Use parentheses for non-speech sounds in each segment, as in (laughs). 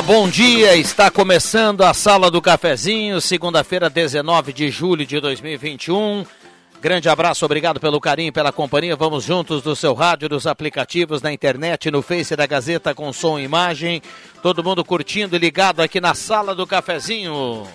Bom dia. Está começando a Sala do Cafezinho, segunda-feira, 19 de julho de 2021. Grande abraço, obrigado pelo carinho, pela companhia. Vamos juntos do seu rádio, dos aplicativos, na internet, no Face da Gazeta com som e imagem. Todo mundo curtindo e ligado aqui na Sala do Cafezinho.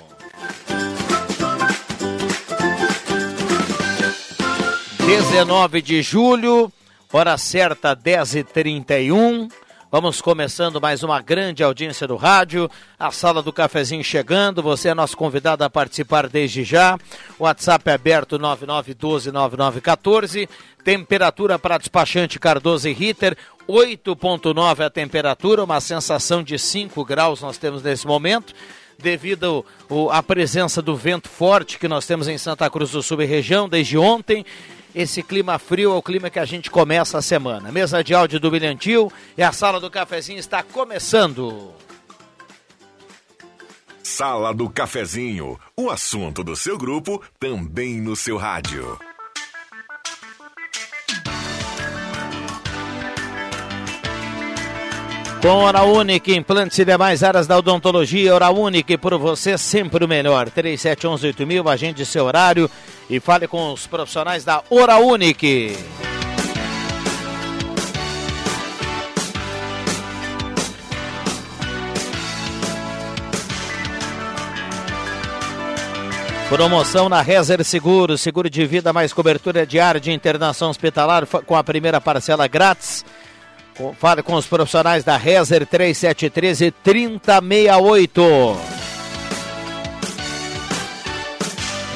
19 de julho, hora certa 10h31. Vamos começando mais uma grande audiência do rádio. A sala do cafezinho chegando. Você é nosso convidado a participar desde já. O WhatsApp é aberto 99129914. Temperatura para despachante Cardoso e Ritter 8.9 a temperatura, uma sensação de 5 graus nós temos nesse momento devido à presença do vento forte que nós temos em Santa Cruz do Sul e região desde ontem esse clima frio é o clima que a gente começa a semana. Mesa de áudio do Bilhantil e a sala do cafezinho está começando. Sala do Cafezinho, o assunto do seu grupo também no seu rádio. Com Hora Única, implantes e demais áreas da odontologia, Hora Única, por você sempre o melhor. 37118000, agende seu horário e fale com os profissionais da Hora Unique. Promoção na Rezer Seguro, seguro de vida mais cobertura diária de internação hospitalar com a primeira parcela grátis. Fale com os profissionais da Rezer 3713 3068.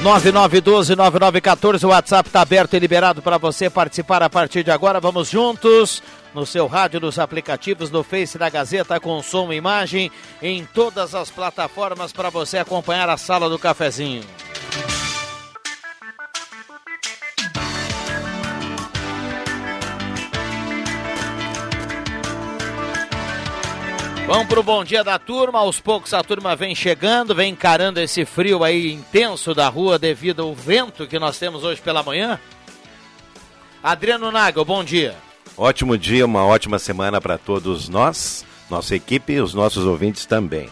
9912-9914, o WhatsApp está aberto e liberado para você participar a partir de agora. Vamos juntos no seu rádio, nos aplicativos, no Face da Gazeta, com som e imagem, em todas as plataformas para você acompanhar a sala do cafezinho. Vamos pro bom dia da turma. Aos poucos a turma vem chegando, vem encarando esse frio aí intenso da rua devido ao vento que nós temos hoje pela manhã. Adriano Nagel, bom dia. Ótimo dia, uma ótima semana para todos nós, nossa equipe e os nossos ouvintes também.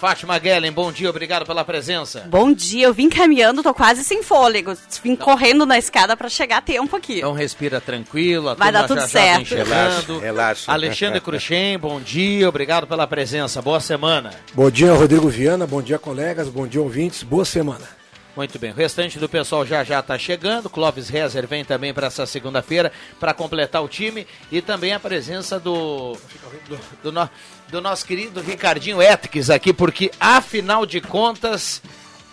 Fátima Guellen, bom dia, obrigado pela presença. Bom dia, eu vim caminhando, tô quase sem fôlego. Vim Não. correndo na escada para chegar a tempo aqui. Então respira tranquilo, vai dar tudo já certo. Já relaxa, relaxa. Alexandre Cruxem, bom dia, obrigado pela presença, boa semana. Bom dia, Rodrigo Viana, bom dia, colegas, bom dia, ouvintes, boa semana. Muito bem, o restante do pessoal já já está chegando. Clóvis Rezer vem também para essa segunda-feira para completar o time e também a presença do do, do, do nosso querido Ricardinho Etques aqui, porque afinal de contas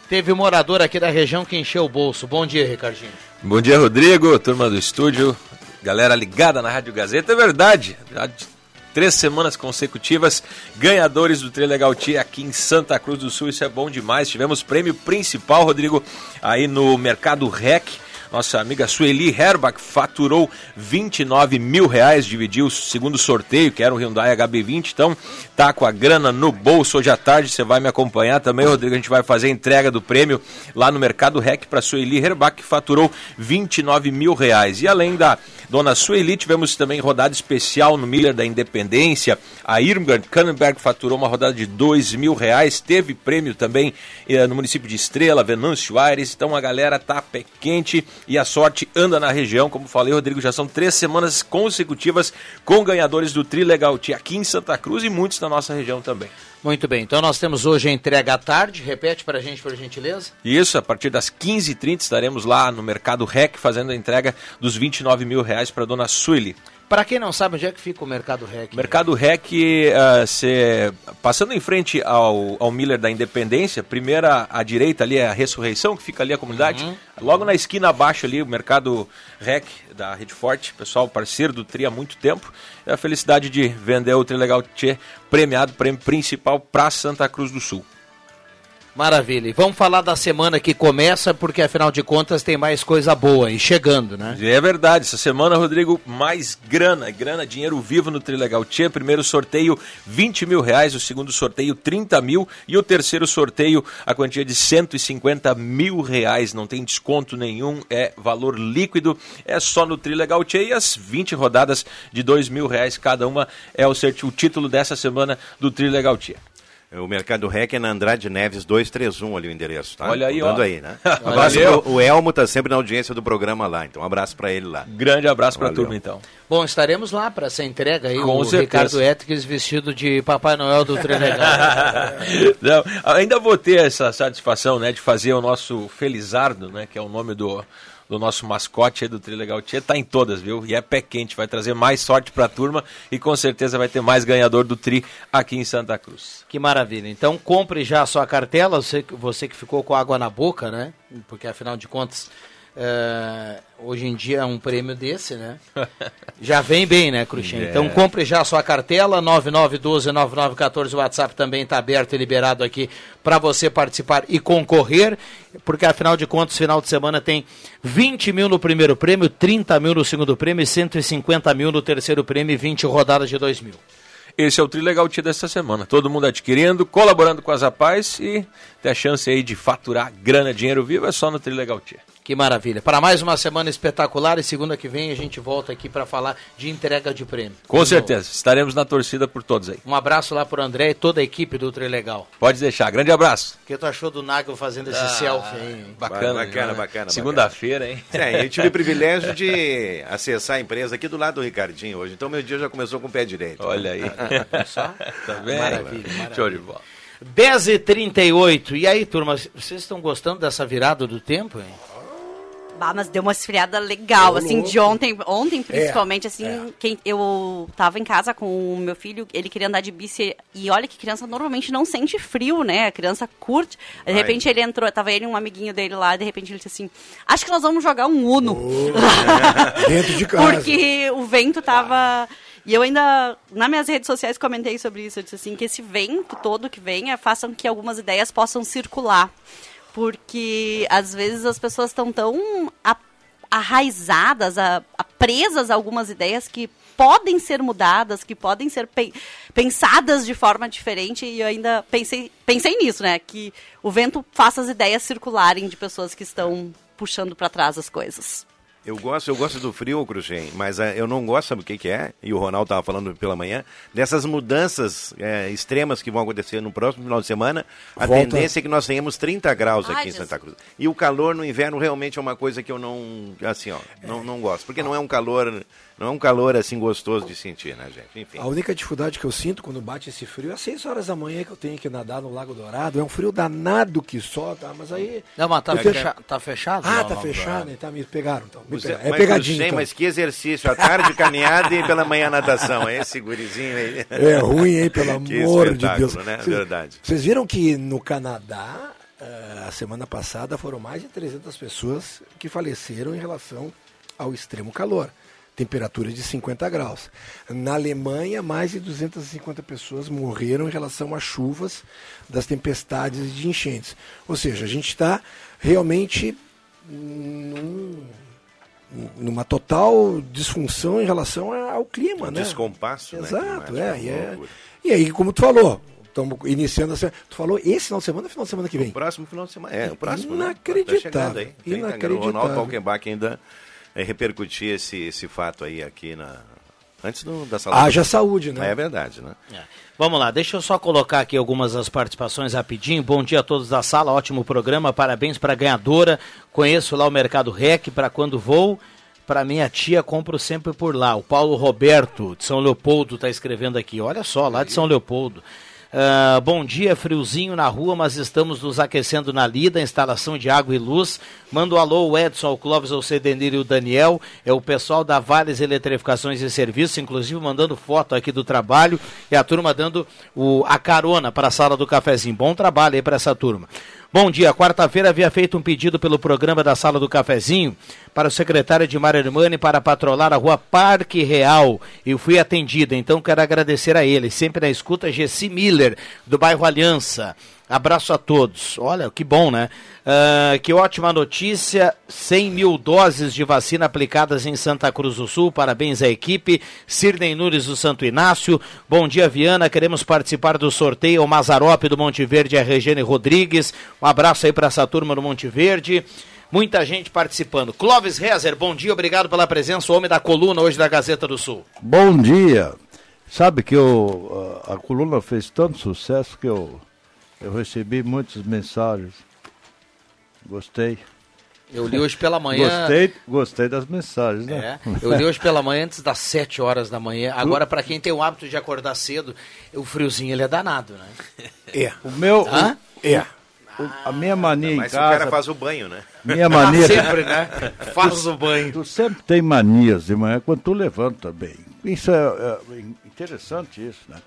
teve um morador aqui da região que encheu o bolso. Bom dia, Ricardinho. Bom dia, Rodrigo, turma do estúdio, galera ligada na Rádio Gazeta. É verdade, três semanas consecutivas ganhadores do Trilegal Tia aqui em Santa Cruz do Sul. Isso é bom demais. Tivemos prêmio principal, Rodrigo, aí no Mercado Rec. Nossa amiga Sueli Herbach faturou 29 mil reais, dividiu o segundo sorteio, que era o Hyundai HB20. Então, tá com a grana no bolso. Hoje à tarde você vai me acompanhar também, Rodrigo. A gente vai fazer a entrega do prêmio lá no Mercado Rec para Sueli Herbach, que faturou 29 mil reais. E além da Dona Sueli, tivemos também rodada especial no Miller da Independência. A Irmgard Kannenberg faturou uma rodada de dois mil reais. Teve prêmio também eh, no município de Estrela, Venâncio Aires. Então a galera tá pé quente e a sorte anda na região. Como falei, Rodrigo, já são três semanas consecutivas com ganhadores do Trilegal Tia aqui em Santa Cruz e muitos na nossa região também. Muito bem, então nós temos hoje a entrega à tarde, repete para a gente, por gentileza. Isso, a partir das 15h30 estaremos lá no Mercado REC fazendo a entrega dos 29 mil reais para a dona Sueli. Para quem não sabe, onde é que fica o Mercado Rec? Mercado Rec, uh, cê, passando em frente ao, ao Miller da Independência, primeira à direita ali é a Ressurreição, que fica ali a comunidade. Uhum. Logo na esquina abaixo ali, o Mercado Rec da Rede Forte, pessoal parceiro do Tri há muito tempo. É a felicidade de vender o Tri Legal Tchê premiado, prêmio principal para Santa Cruz do Sul. Maravilha. E vamos falar da semana que começa, porque afinal de contas tem mais coisa boa e chegando, né? É verdade. Essa semana, Rodrigo, mais grana, grana, dinheiro vivo no Trilegal Tia. Primeiro sorteio, 20 mil reais. O segundo sorteio, 30 mil. E o terceiro sorteio, a quantia de 150 mil reais. Não tem desconto nenhum, é valor líquido. É só no Trilegal Tia. E as 20 rodadas de 2 mil reais cada uma é o, o título dessa semana do Trilegal Tia. O Mercado Rec é na Andrade Neves 231 ali o endereço, tá? Olha aí, Dando ó. aí, né? (laughs) Valeu. pro- o Elmo tá sempre na audiência do programa lá, então um abraço pra ele lá. Grande abraço pra Valeu. turma, então. Bom, estaremos lá para essa entrega aí. Com o certeza. Ricardo Etques vestido de Papai Noel do Trilegal. (laughs) Não, ainda vou ter essa satisfação, né, de fazer o nosso Felizardo, né, que é o nome do, do nosso mascote aí do Trilegal Tia, tá em todas, viu? E é pé quente, vai trazer mais sorte pra turma e com certeza vai ter mais ganhador do Tri aqui em Santa Cruz. que maravilha. Então compre já a sua cartela, você, você que ficou com água na boca, né? Porque afinal de contas, é, hoje em dia é um prêmio desse, né? (laughs) Já vem bem, né, Cruxem? É. Então compre já a sua cartela, 9912-9914, o WhatsApp também está aberto e liberado aqui para você participar e concorrer, porque afinal de contas, final de semana tem 20 mil no primeiro prêmio, 30 mil no segundo prêmio, 150 mil no terceiro prêmio e 20 rodadas de 2 mil. Esse é o Trilegal Tia desta semana. Todo mundo adquirindo, colaborando com as rapazes e ter a chance aí de faturar grana, dinheiro vivo, é só no Trilegal Tia. Que maravilha. Para mais uma semana espetacular e segunda que vem a gente volta aqui para falar de entrega de prêmio. Com certeza, estaremos na torcida por todos aí. Um abraço lá pro André e toda a equipe do Trilegal. Pode deixar. Grande abraço. O que tu achou do Nagel fazendo esse selfie aí? hein? Bacana, Bacana, né? bacana, Segunda-feira, hein? (laughs) É, eu tive o privilégio de acessar a empresa aqui do lado do Ricardinho hoje, então meu dia já começou com o pé direito. Olha aí. (laughs) Só? Tá vendo? Maravilha, maravilha. Show de bola. 10h38. E aí, turma, vocês estão gostando dessa virada do tempo, hein? Bah, mas deu uma esfriada legal, assim, louco. de ontem, ontem principalmente, assim, é. quem, eu tava em casa com o meu filho, ele queria andar de bici, e olha que criança normalmente não sente frio, né, a criança curte, de Ai. repente ele entrou, tava ele e um amiguinho dele lá, de repente ele disse assim, acho que nós vamos jogar um Uno, (laughs) Dentro de casa. porque o vento tava... E eu ainda, nas minhas redes sociais, comentei sobre isso. Eu disse assim, que esse vento todo que venha faça com que algumas ideias possam circular. Porque, às vezes, as pessoas estão tão arraizadas, a, a presas a algumas ideias que podem ser mudadas, que podem ser pe- pensadas de forma diferente. E eu ainda pensei, pensei nisso, né? Que o vento faça as ideias circularem de pessoas que estão puxando para trás as coisas. Eu gosto, eu gosto do frio, Cruxem, mas eh, eu não gosto, sabe o que, que é? E o Ronaldo estava falando pela manhã, dessas mudanças eh, extremas que vão acontecer no próximo final de semana. A Volta. tendência é que nós tenhamos 30 graus Ai, aqui em Jesus. Santa Cruz. E o calor no inverno realmente é uma coisa que eu não, assim, ó, não, não gosto. Porque não é um calor, não é um calor assim gostoso de sentir, né, gente? Enfim. A única dificuldade que eu sinto quando bate esse frio é às 6 horas da manhã que eu tenho que nadar no Lago Dourado. É um frio danado que só, tá? Mas aí. Não, mas tá, fecha- tá fechado? Ah, não, tá não, fechado, então me pegaram. Então. Me Pegaram. É pegadinha. Então. mas que exercício, à tarde caminhada e pela manhã natação. É esse gurizinho aí. É ruim, hein? Pelo (laughs) amor de Deus. né? Vocês- Verdade. Vocês viram que no Canadá, eh, a semana passada, foram mais de 300 pessoas que faleceram em relação ao extremo calor. Temperatura de 50 graus. Na Alemanha, mais de 250 pessoas morreram em relação às chuvas das tempestades de enchentes. Ou seja, a gente está realmente num- numa total disfunção em relação ao clima, né? Descompasso, né? Exato, é, e é. E aí, como tu falou, estamos iniciando a semana. Tu falou esse final de semana ou final de semana que vem? Próximo final de semana. É, o próximo. Inacreditável, Né? Tá chegando aí. 30 graus. inacreditável. O Ronaldo Falkenbach ainda é, repercutir esse, esse fato aí aqui na. Antes do, da sala. Haja saúde, né? É verdade, né? É. Vamos lá, deixa eu só colocar aqui algumas das participações rapidinho. Bom dia a todos da sala, ótimo programa, parabéns para a ganhadora. Conheço lá o Mercado Rec, para quando vou. Para minha tia, compro sempre por lá. O Paulo Roberto, de São Leopoldo, está escrevendo aqui. Olha só, lá de São Leopoldo. Ah, bom dia, friozinho na rua, mas estamos nos aquecendo na lida, instalação de água e luz. Manda um alô, o Edson, ao Clóvis, ao Cedenir e o Daniel. É o pessoal da Vales Eletrificações e Serviços, inclusive mandando foto aqui do trabalho e a turma dando o, a carona para a sala do cafezinho. Bom trabalho aí para essa turma. Bom dia, quarta-feira havia feito um pedido pelo programa da Sala do Cafezinho para o secretário Edmar Hermani para patrolar a rua Parque Real e fui atendida, então quero agradecer a ele. Sempre na escuta, Gessi Miller, do bairro Aliança. Abraço a todos. Olha, que bom, né? Uh, que ótima notícia: 100 mil doses de vacina aplicadas em Santa Cruz do Sul. Parabéns à equipe. Sirnei Nunes do Santo Inácio. Bom dia, Viana. Queremos participar do sorteio. O Mazarope do Monte Verde a Regiane Rodrigues. Um abraço aí para essa turma do Monte Verde. Muita gente participando. Clóvis Rezer, bom dia, obrigado pela presença, o homem da coluna hoje da Gazeta do Sul. Bom dia. Sabe que eu, a, a coluna fez tanto sucesso que eu, eu recebi muitas mensagens. Gostei. Eu li hoje pela manhã. Gostei, gostei das mensagens, né? É, eu li hoje pela manhã antes das 7 horas da manhã. Agora, para quem tem o hábito de acordar cedo, o friozinho ele é danado, né? É. O meu. Hã? É. O, a minha mania em Mas casa. o cara faz o banho, né? Minha mania. (laughs) sempre, né? Faz o banho. Tu sempre tem manias de manhã quando tu levanta bem. Isso é, é interessante isso, né?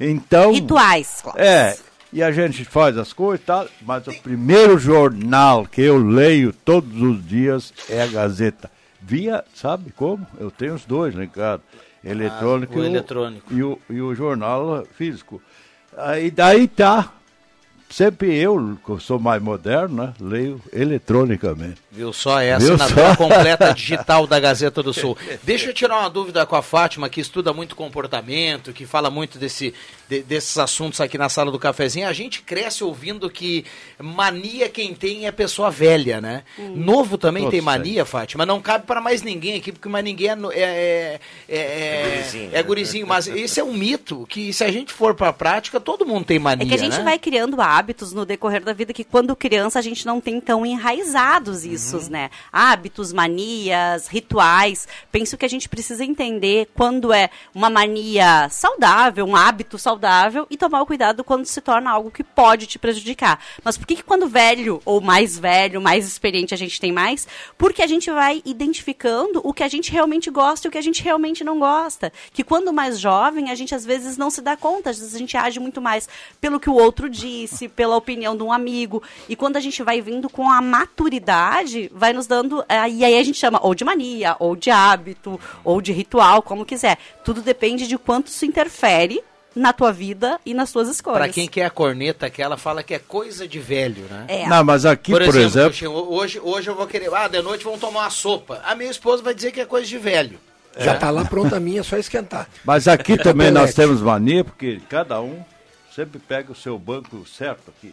Então. Rituais. É. E a gente faz as coisas e tal, mas o primeiro jornal que eu leio todos os dias é a Gazeta. Via, sabe como? Eu tenho os dois em casa. Eletrônico, o e, eletrônico. E, o, e o jornal físico. Aí daí tá. Sempre eu, que sou mais moderno, né? Leio eletronicamente. Viu só é a Viu assinatura só? completa digital da Gazeta do Sul. Deixa eu tirar uma dúvida com a Fátima, que estuda muito comportamento, que fala muito desse, de- desses assuntos aqui na sala do cafezinho. A gente cresce ouvindo que mania quem tem é pessoa velha, né? Novo também Todos tem mania, Fátima. Não cabe para mais ninguém aqui, porque mais ninguém é, no- é, é, é, é, gurizinho, é né? gurizinho. Mas isso é um mito, que se a gente for para a prática, todo mundo tem mania, É que a gente né? vai criando hábitos no decorrer da vida que quando criança a gente não tem tão enraizados isso, Uhum. né? Hábitos, manias, rituais. Penso que a gente precisa entender quando é uma mania saudável, um hábito saudável e tomar o cuidado quando se torna algo que pode te prejudicar. Mas por que, que quando velho ou mais velho, mais experiente a gente tem mais? Porque a gente vai identificando o que a gente realmente gosta e o que a gente realmente não gosta. Que quando mais jovem, a gente às vezes não se dá conta, às vezes a gente age muito mais pelo que o outro disse, pela opinião de um amigo. E quando a gente vai vindo com a maturidade, vai nos dando. eh, E aí a gente chama ou de mania, ou de hábito, ou de ritual, como quiser. Tudo depende de quanto isso interfere na tua vida e nas tuas escolhas. Para quem quer a corneta, aquela fala que é coisa de velho, né? É. Não, mas aqui, por, exemplo, Xuxinho, hoje, hoje eu vou querer. Ah, de noite vamos tomar uma sopa. A minha esposa vai dizer que é coisa de velho. Já tá lá pronta a minha, é só esquentar. Mas aqui (laughs) também nós temos mania, porque cada um sempre pega o seu banco certo aqui.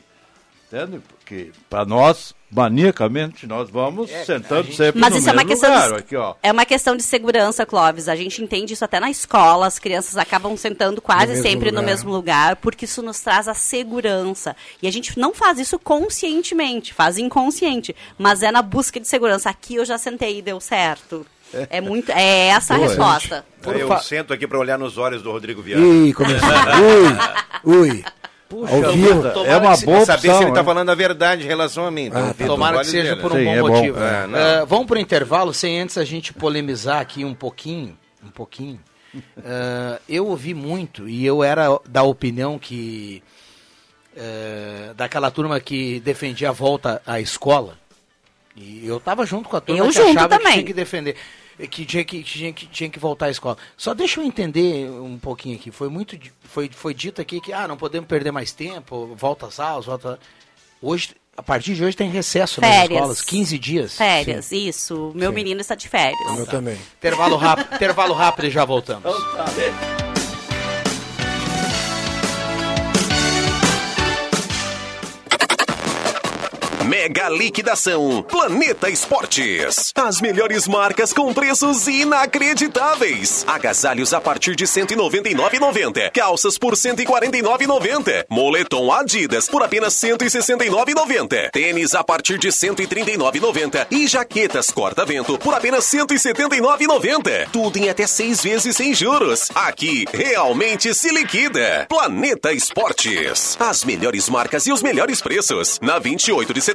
Entende? Porque para nós, maniacamente, nós vamos É, a sentando gente- sempre Mas no isso é uma mesmo questão lugar. de, Aqui, ó. é uma questão de segurança, Clóvis. A gente entende isso até na escola. As crianças acabam sentando quase mesmo sempre no lugar. mesmo lugar, porque isso nos traz a segurança. E a gente não faz isso conscientemente, faz inconsciente, mas é na busca de segurança. Aqui eu já sentei e deu certo. É muito, é essa a Boa. resposta. Aí eu fa- sento aqui para olhar nos olhos do Rodrigo Viana. Ih, começou. (laughs) ui, ui. Ao vivo. tomara é uma que boa saber opção. se ele está falando a verdade em relação a mim. Então, Ah, Vitor, Tomara que seja por um Sim, bom é bom. motivo. É. Eh, vamos para o intervalo, sem antes a gente polemizar aqui um pouquinho. Um pouquinho. (laughs) Eh, eu ouvi muito e eu era da opinião que. eh, daquela turma que defendia a volta à escola. E eu estava junto com a turma Eu que junto achava que também. tinha que defender. Que tinha que, tinha, que tinha que voltar à escola. Só deixa eu entender um pouquinho aqui. Foi muito foi, foi dito aqui que ah, não podemos perder mais tempo, volta às aulas, volta. Hoje, a partir de hoje tem recesso nas Férias. escolas, 15 dias. Férias, isso. Meu Sim. menino está de férias. O meu também. Intervalo rápido, intervalo rápido e já voltamos. Mega liquidação Planeta Esportes. As melhores marcas com preços inacreditáveis. Agasalhos a partir de 199,90. Calças por 149,90. Moletom Adidas por apenas 169,90. Tênis a partir de 139,90 e jaquetas corta-vento por apenas 179,90. Tudo em até seis vezes sem juros. Aqui realmente se liquida. Planeta Esportes. As melhores marcas e os melhores preços. Na 28 de setembro,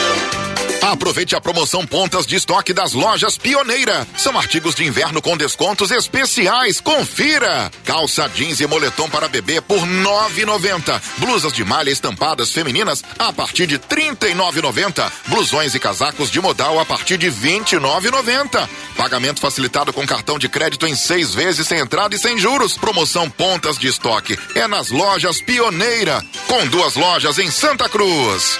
Aproveite a promoção Pontas de Estoque das lojas Pioneira. São artigos de inverno com descontos especiais. Confira! Calça jeans e moletom para bebê por 9,90. Blusas de malha estampadas femininas a partir de 39,90. Blusões e casacos de modal a partir de 29,90. Pagamento facilitado com cartão de crédito em seis vezes sem entrada e sem juros. Promoção Pontas de Estoque. É nas lojas Pioneira. Com duas lojas em Santa Cruz.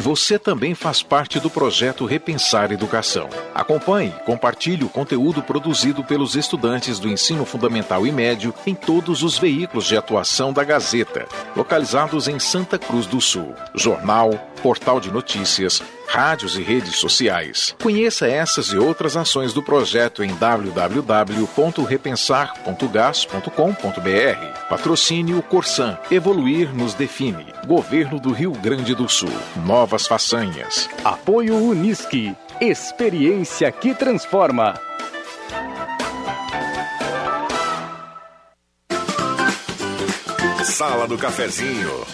Você também faz parte do projeto Repensar Educação. Acompanhe, compartilhe o conteúdo produzido pelos estudantes do ensino fundamental e médio em todos os veículos de atuação da Gazeta, localizados em Santa Cruz do Sul. Jornal, portal de notícias, rádios e redes sociais. Conheça essas e outras ações do projeto em www.repensar.gas.com.br. Patrocínio Corsan. Evoluir nos define. Governo do Rio Grande do Sul. Façanhas. Apoio Unisque. Experiência que transforma. Sala do Cafezinho.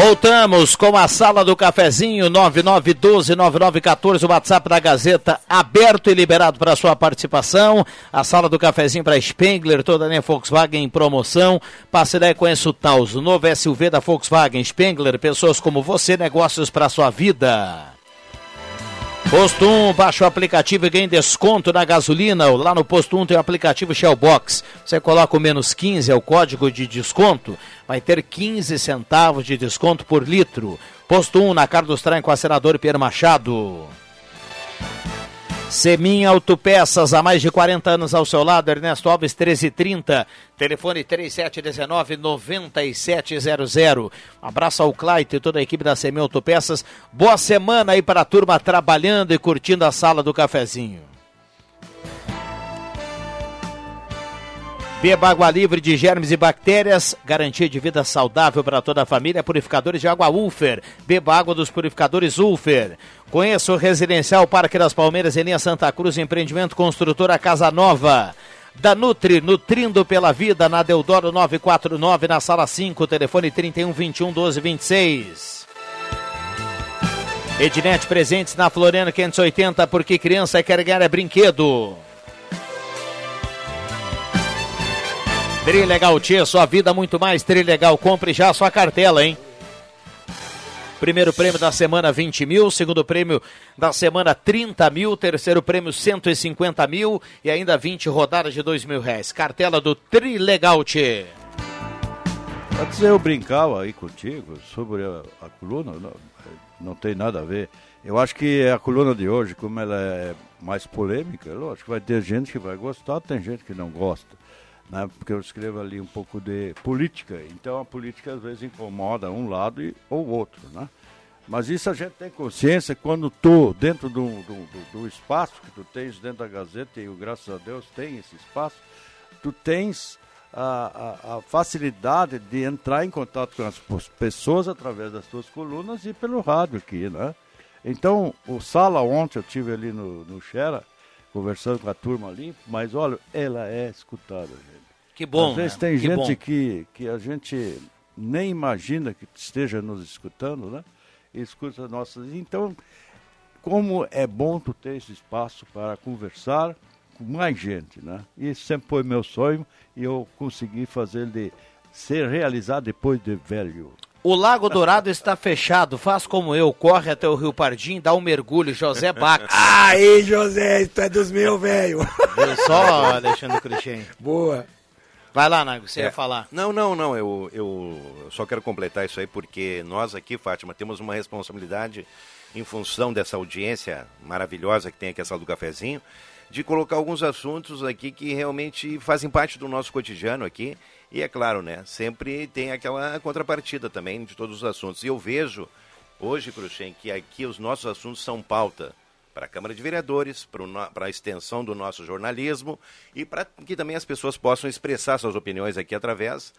Voltamos com a sala do cafezinho 99129914, o WhatsApp da Gazeta aberto e liberado para sua participação. A sala do cafezinho para Spengler, toda a linha Volkswagen em promoção. Passe daí conheça o Taos, o novo SUV da Volkswagen Spengler, pessoas como você, negócios para sua vida. Posto 1, baixa o aplicativo e ganhe desconto na gasolina. Lá no Posto 1 tem o aplicativo Shellbox. Você coloca o menos 15, é o código de desconto. Vai ter 15 centavos de desconto por litro. Posto 1, na Carlos Traem com a senador Pierre Machado. Semin Autopeças, há mais de 40 anos ao seu lado, Ernesto Alves 1330, telefone 3719-9700. Abraço ao Claito e toda a equipe da Semin Autopeças. Boa semana aí para a turma trabalhando e curtindo a sala do cafezinho. Beba água livre de germes e bactérias, garantia de vida saudável para toda a família. Purificadores de água Ulfer. Beba água dos purificadores Ulfer. Conheça o Residencial Parque das Palmeiras em linha Santa Cruz, empreendimento construtora Casa Nova. Da Nutri, nutrindo pela vida, na Deodoro 949, na sala 5, telefone 31 21 12 26. Ednet presentes na Floriano 580, porque criança quer ganhar é brinquedo. Trilegal Tia, sua vida muito mais Trilegal. Compre já a sua cartela, hein? Primeiro prêmio da semana 20 mil, segundo prêmio da semana 30 mil, terceiro prêmio 150 mil e ainda 20 rodadas de 2 mil reais. Cartela do Trilegal Tchê. Antes eu brincava aí contigo sobre a, a coluna, não, não, tem nada a ver. Eu acho que a coluna de hoje, como ela é mais polêmica, lógico, vai ter gente que vai gostar, tem gente que não gosta né? porque eu escrevo ali um pouco de política. Então a política às vezes incomoda um lado e, ou outro. Né? Mas isso a gente tem consciência quando tu, dentro do, do, do, espaço que tu tens dentro da Gazeta, e eu, graças a Deus tem esse espaço, tu tens a, a, a, facilidade de entrar em contato com as pessoas através das tuas colunas e pelo rádio aqui, né? Então, o Sala ontem eu tive ali no, no Xera, conversando com a turma ali, mas olha, ela é escutada, gente. Que bom. Às vezes né? tem que gente bom. que, que a gente nem imagina que esteja nos escutando, né? Escuta nossas. Então, como é bom tu ter esse espaço para conversar com mais gente, né? E sempre foi meu sonho e eu consegui fazer ele ser realizado depois de velho. O Lago Dourado está fechado. Faz como eu, corre até o Rio Pardim, dá um mergulho. José Bax. (laughs) Aí, José, tu é dos meus, velho. Viu só, Alexandre Cruxem? Boa. Vai lá, Nago, você É. ia falar. Não, não, não. Eu, eu só quero completar isso aí porque nós aqui, Fátima, temos uma responsabilidade em função dessa audiência maravilhosa que tem aqui essa do cafezinho, de colocar alguns assuntos aqui que realmente fazem parte do nosso cotidiano aqui. E é claro, né? Sempre tem aquela contrapartida também de todos os assuntos. E eu vejo hoje, Cruxem, que aqui os nossos assuntos são pauta para a Câmara de Vereadores, para a extensão do nosso jornalismo e para que também as pessoas possam expressar suas opiniões aqui através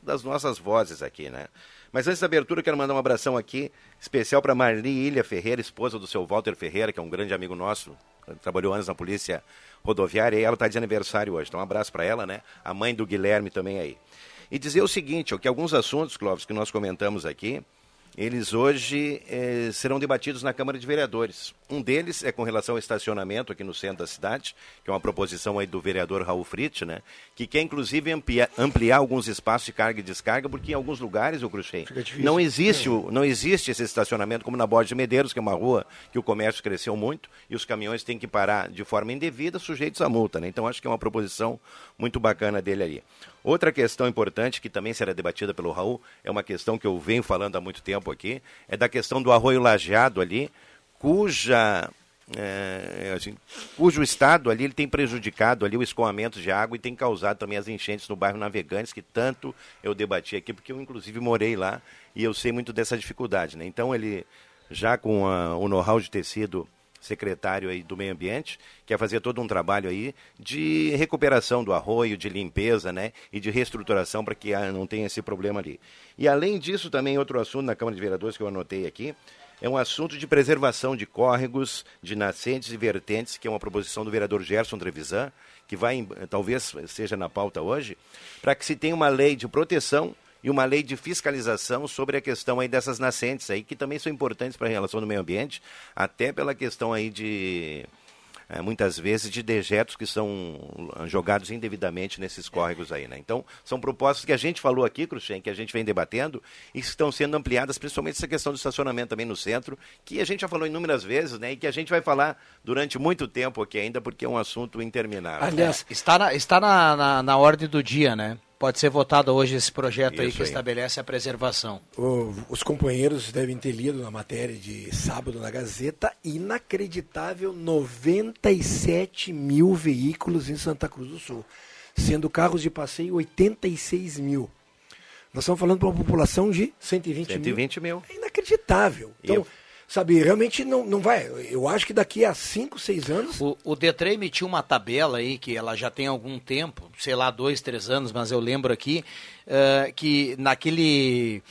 das nossas vozes aqui, né? Mas antes da abertura, quero mandar um abração aqui especial para Marli Ilha Ferreira, esposa do seu Walter Ferreira, que é um grande amigo nosso, trabalhou anos na polícia rodoviária e ela está de aniversário hoje. Então, um abraço para ela, né? A mãe do Guilherme também aí. E dizer o seguinte, ó, que alguns assuntos, Clóvis, que nós comentamos aqui, eles hoje eh, serão debatidos na Câmara de Vereadores. Um deles é com relação ao estacionamento aqui no centro da cidade, que é uma proposição aí do vereador Raul Fritz, né? Que quer inclusive amplia- ampliar alguns espaços de carga e descarga, porque em alguns lugares, o Cruxem, não existe, o, não existe esse estacionamento como na Borda de Medeiros, que é uma rua que o comércio cresceu muito e os caminhões têm que parar de forma indevida, sujeitos à multa, né? Então acho que é uma proposição muito bacana dele ali. Outra questão importante que também será debatida pelo Raul é uma questão que eu venho falando há muito tempo aqui, é da questão do arroio lajeado ali, cuja é, assim, cujo estado ali ele tem prejudicado ali o escoamento de água e tem causado também as enchentes no bairro Navegantes, que tanto eu debati aqui, porque eu inclusive morei lá e eu sei muito dessa dificuldade. Né? Então ele, já com a- o know-how de ter sido secretário aí do meio ambiente, quer fazer todo um trabalho aí de recuperação do arroio, de limpeza, né, e de reestruturação para que ah, não tenha esse problema ali. E além disso, também outro assunto na Câmara de Vereadores que eu anotei aqui, é um assunto de preservação de córregos, de nascentes e vertentes, que é uma proposição do vereador Gerson Trevisan, que vai, em- talvez seja na pauta hoje, para que se tenha uma lei de proteção e uma lei de fiscalização sobre a questão aí dessas nascentes aí, que também são importantes para a relação do meio ambiente, até pela questão aí de, eh, muitas vezes, de dejetos que são ah, jogados indevidamente nesses córregos aí, né? Então, são propostas que a gente falou aqui, Cruxem, que a gente vem debatendo e que estão sendo ampliadas, principalmente essa questão do estacionamento também no centro, que a gente já falou inúmeras vezes, né? E que a gente vai falar durante muito tempo aqui ainda, porque é um assunto interminável. Aliás, Está na, está na, na, na ordem do dia, né? Pode ser votado hoje esse projeto aí que aí. estabelece a preservação. o- os companheiros devem ter lido na matéria de sábado na Gazeta, inacreditável 97 mil veículos em Santa Cruz do Sul, sendo carros de passeio 86 mil. Nós estamos falando para uma população de 120, 120 mil. mil. É inacreditável. E Então, eu- sabe, realmente não, não vai. Eu acho que daqui a 5, 6 anos. O, o Detran emitiu uma tabela aí, que ela já tem algum tempo, sei lá, dois, três anos, mas eu lembro aqui, eh, que naquele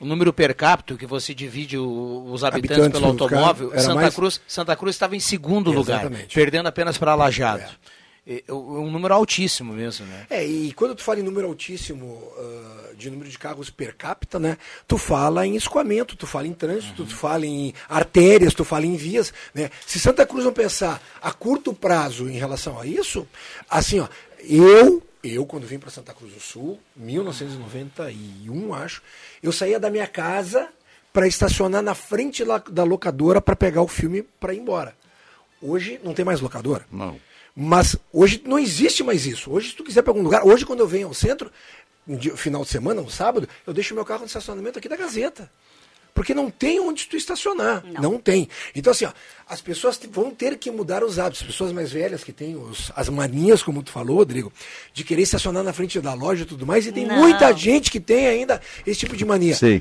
o número per capita que você divide o- os habitantes, Habitantes pelo automóvel, Santa, mais- Cruz, Santa Cruz estava em segundo lugar, Exatamente. perdendo apenas para Lajado. É, é um número altíssimo mesmo, né? É, e quando tu fala em número altíssimo ah, de número de carros per capita, né? Tu fala em escoamento, tu fala em trânsito, tu fala em artérias, tu fala em vias, né? Se Santa Cruz não pensar a curto prazo em relação a isso, assim, ó, eu, eu quando vim para Santa Cruz do Sul, 1991, acho, eu saía da minha casa para estacionar na frente lá da locadora para pegar o filme para ir embora. Hoje não tem mais locadora. Não. Mas hoje não existe mais isso. Hoje, se tu quiser para algum lugar, hoje quando eu venho ao centro, no dia- final de semana, no sábado, eu deixo meu carro no estacionamento aqui da Gazeta. Porque não tem onde tu estacionar. Não, tem. Então, assim, ó, as pessoas vão ter que mudar os hábitos. As pessoas mais velhas que têm os- as manias, como tu falou, Rodrigo, de querer estacionar na frente da loja e tudo mais. E tem Não. muita gente que tem ainda esse tipo de mania. Sim.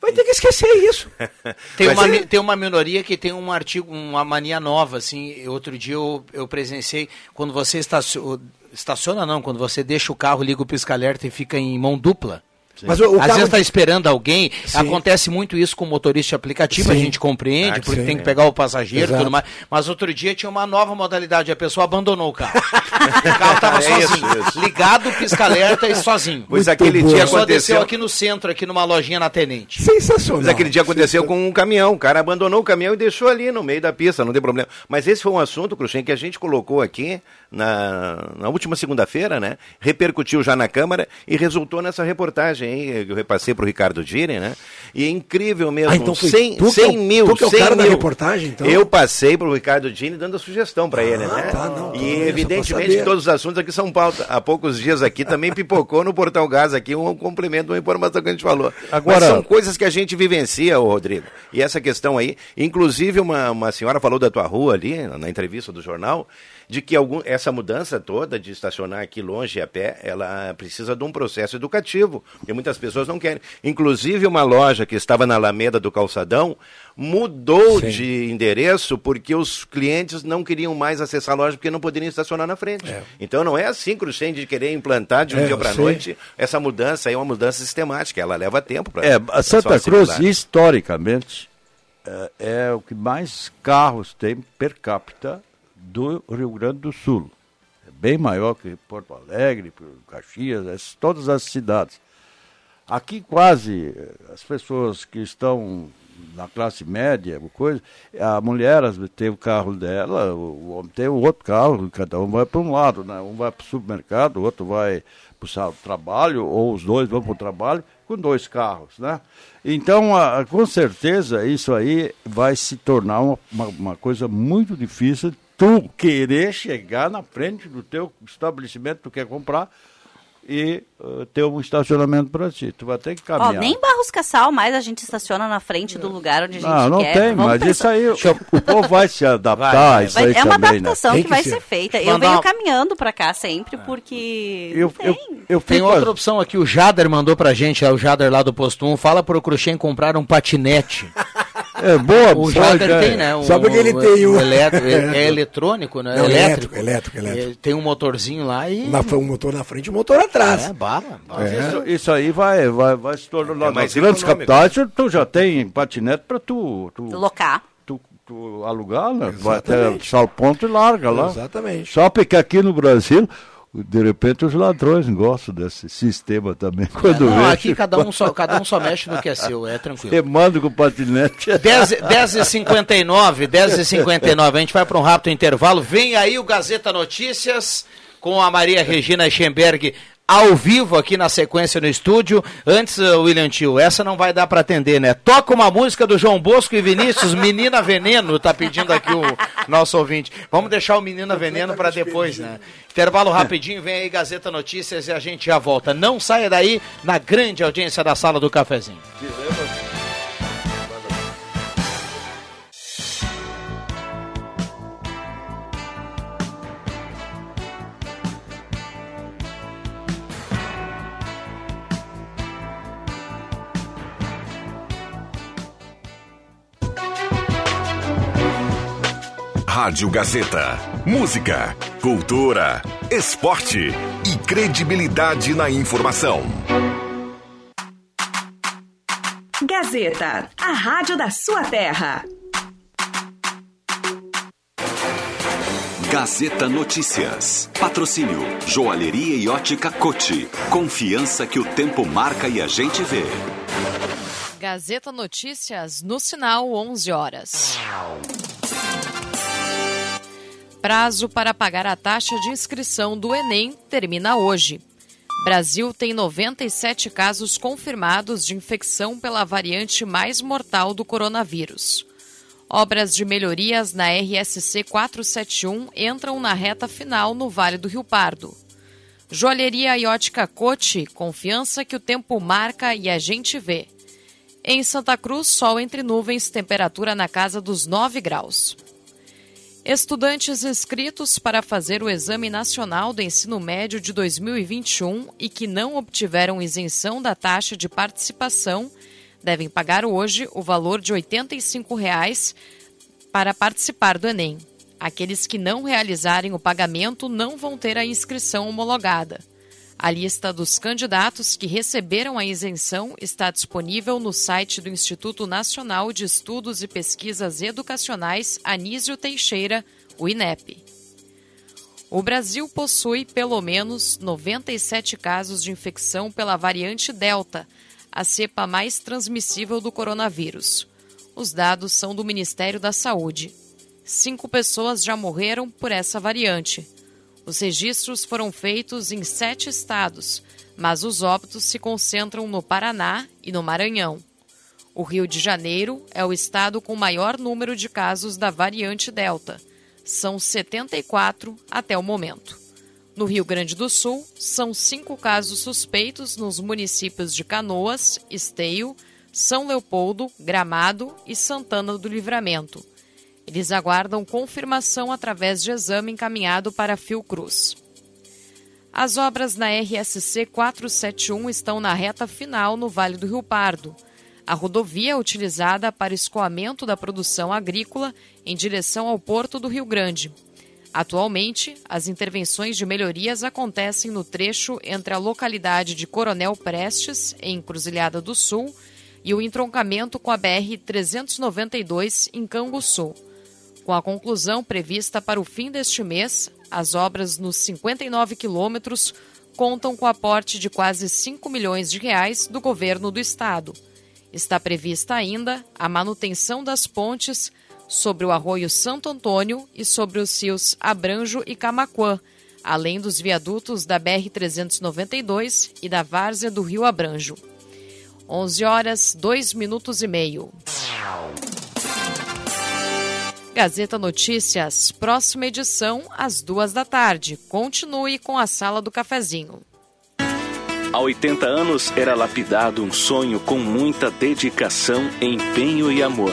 Vai ter que esquecer isso. (laughs) Tem uma, tem uma minoria que tem um artigo, uma mania nova, assim. Outro dia eu, eu presenciei, quando você estaciona, estaciona não, quando você deixa o carro, liga o pisca-alerta e fica em mão dupla. Mas o, o Às carro vezes está esperando alguém. Sim. Acontece muito isso com o motorista de aplicativo, a Sim. gente compreende, Ah, porque sim, tem que é. pegar o passageiro e Exato. tudo mais. Mas outro dia tinha uma nova modalidade, a pessoa abandonou o carro. o carro estava (laughs) É isso, sozinho. isso. Ligado, pisca-alerta e sozinho. Pois Muito aquele bom. dia A pessoa desceu aconteceu. aqui no centro, aqui numa lojinha na Tenente. Sensacional. Mas aquele dia aconteceu com um caminhão. O cara abandonou o caminhão e deixou ali no meio da pista, não tem problema. Mas esse foi um assunto, Cruxem, que a gente colocou aqui na, na última segunda-feira, né? Repercutiu já na Câmara e resultou nessa reportagem que eu repassei para o Ricardo Giri, né? E é incrível mesmo. Ah, então foi 100, tu que 100 é mil, tu que é o 100 cara da mil. reportagem, então? Eu passei para o Ricardo Gini dando a sugestão para ele, né? tá, não, e pra evidentemente todos os assuntos aqui são pauta. Há poucos dias aqui também pipocou no Portal Gás aqui um complemento, uma informação que a gente falou. Agora- Mas são coisas que a gente vivencia, ô Rodrigo. E essa questão aí, inclusive uma, uma senhora falou da tua rua ali, na entrevista do jornal, de que algum, essa mudança toda de estacionar aqui longe a pé, ela precisa de um processo educativo, porque muitas pessoas não querem. Inclusive uma loja que estava na Alameda do Calçadão mudou Sim. de endereço porque os clientes não queriam mais acessar a loja porque não poderiam estacionar na frente. Então não é assim, Cruxem, de querer implantar de um É, dia para noite essa mudança é uma mudança sistemática, ela leva tempo para É, a Santa Cruz, historicamente, é, é o que mais carros tem per capita do Rio Grande do Sul. É bem maior que Porto Alegre, Caxias, essas- todas as cidades. Aqui quase eh, as pessoas que estão na classe média, coisa, a mulher tem o carro dela, o, homem tem o outro carro, cada um vai para um lado, né? um vai para o supermercado, o outro vai para o trabalho, ou os dois vão para o trabalho com dois carros. Né? Então, a- com certeza, isso aí vai se tornar uma, uma, uma coisa muito difícil, tu querer chegar na frente do teu estabelecimento que tu quer comprar e eh, ter um estacionamento para ti. Tu vai ter que Ó, caminhar. nem em Barros Cassal mais a gente estaciona na frente do lugar onde a gente Não, não quer. tem, Vamos mas pensar- isso aí o, povo vai se adaptar Vai, a isso Vai- aí é uma também, né? adaptação Tem que, que vai ser. ser feita. Eu venho uma- caminhando pra cá sempre porque Eu, não eu, tem. eu Tem fico outra opção aqui, o Jader mandou pra gente, é o Jader lá do Posto 1, fala pro Cruxem comprar um patinete. É boa, O ideia. tem, né? Um, Só porque ele tem um- eletro- é, é (laughs) eletrônico, né? Não, elétrico. elétrico, elétrico, elétrico. É, Tem um motorzinho lá e... Na, um motor na frente e um motor atrás. É, bala. bala. Isso, isso aí vai, vai, vai se tornar. É mais nas grandes econômico. capitais, tu já tem patinete para tu, tu, Locar. tu, tu alugar, né? Vai até sal ponto e larga lá. Exatamente. Só porque aqui no Brasil, de repente os ladrões gostam desse sistema também. Quando Não, vê, aqui cada um, só, cada um só (laughs) mexe no que é seu, é tranquilo. você manda com o patinete. 10, 10 e 59 10 e 59 a gente vai para um rápido intervalo. Vem aí o Gazeta Notícias com a Maria Regina Schemberg ao vivo aqui na sequência no estúdio. Antes, uh, William Tio, essa não vai dar para atender, né? Toca uma música do João Bosco e Vinícius, Menina Veneno, tá pedindo aqui o nosso ouvinte. Vamos deixar o Menina Veneno para depois, né? Intervalo rapidinho, vem aí Gazeta Notícias e a gente já volta. Não saia daí na grande audiência da sala do cafezinho. Rádio Gazeta. Música, cultura, esporte e credibilidade na informação. Gazeta, a rádio da sua terra. Gazeta Notícias. Patrocínio Joalheria e Ótica Cote. Confiança que o tempo marca e a gente vê. Gazeta Notícias no sinal 11 horas. Prazo para pagar a taxa de inscrição do Enem termina hoje. Brasil tem 97 casos confirmados de infecção pela variante mais mortal do coronavírus. Obras de melhorias na RSC 471 entram na reta final no Vale do Rio Pardo. Joalheria e ótica Cote, confiança que o tempo marca e a gente vê. Em Santa Cruz, sol entre nuvens, temperatura na casa dos 9 graus. Estudantes inscritos para fazer o Exame Nacional do Ensino Médio de 2021 e que não obtiveram isenção da taxa de participação devem pagar hoje o valor de 85 reais para participar do Enem. Aqueles que não realizarem o pagamento não vão ter a inscrição homologada. A lista dos candidatos que receberam a isenção está disponível no site do Instituto Nacional de Estudos e Pesquisas Educacionais Anísio Teixeira, o INEP. O Brasil possui pelo menos 97 casos de infecção pela variante Delta, a cepa mais transmissível do coronavírus. Os dados são do Ministério da Saúde. Cinco pessoas já morreram por essa variante. Os registros foram feitos em sete estados, mas os óbitos se concentram no Paraná e no Maranhão. O Rio de Janeiro é o estado com maior número de casos da variante Delta. São 74 até o momento. No Rio Grande do Sul, são cinco casos suspeitos nos municípios de Canoas, Esteio, São Leopoldo, Gramado e Santana do Livramento. Eles aguardam confirmação através de exame encaminhado para a Fiocruz. As obras na RSC 471 estão na reta final no Vale do Rio Pardo. A rodovia é utilizada para escoamento da produção agrícola em direção ao Porto do Rio Grande. Atualmente, as intervenções de melhorias acontecem no trecho entre a localidade de Coronel Prestes, em Cruzilhada do Sul, e o entroncamento com a BR-392 em Canguçu. Com a conclusão prevista para o fim deste mês, as obras nos 59 quilômetros contam com aporte de quase 5 milhões de reais do governo do estado. Está prevista ainda a manutenção das pontes sobre o arroio Santo Antônio e sobre os rios Abranjo e Camaquã, além dos viadutos da BR-392 e da várzea do rio Abranjo. 11 horas, 2 minutos e meio. Gazeta Notícias, próxima edição às duas da tarde. Continue com a Sala do Cafezinho. Há 80 anos era lapidado um sonho com muita dedicação, empenho e amor.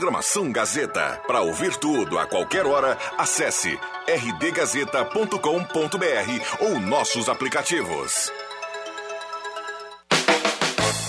Programação Gazeta. Para ouvir tudo a qualquer hora, acesse rdgazeta.com.br ou nossos aplicativos.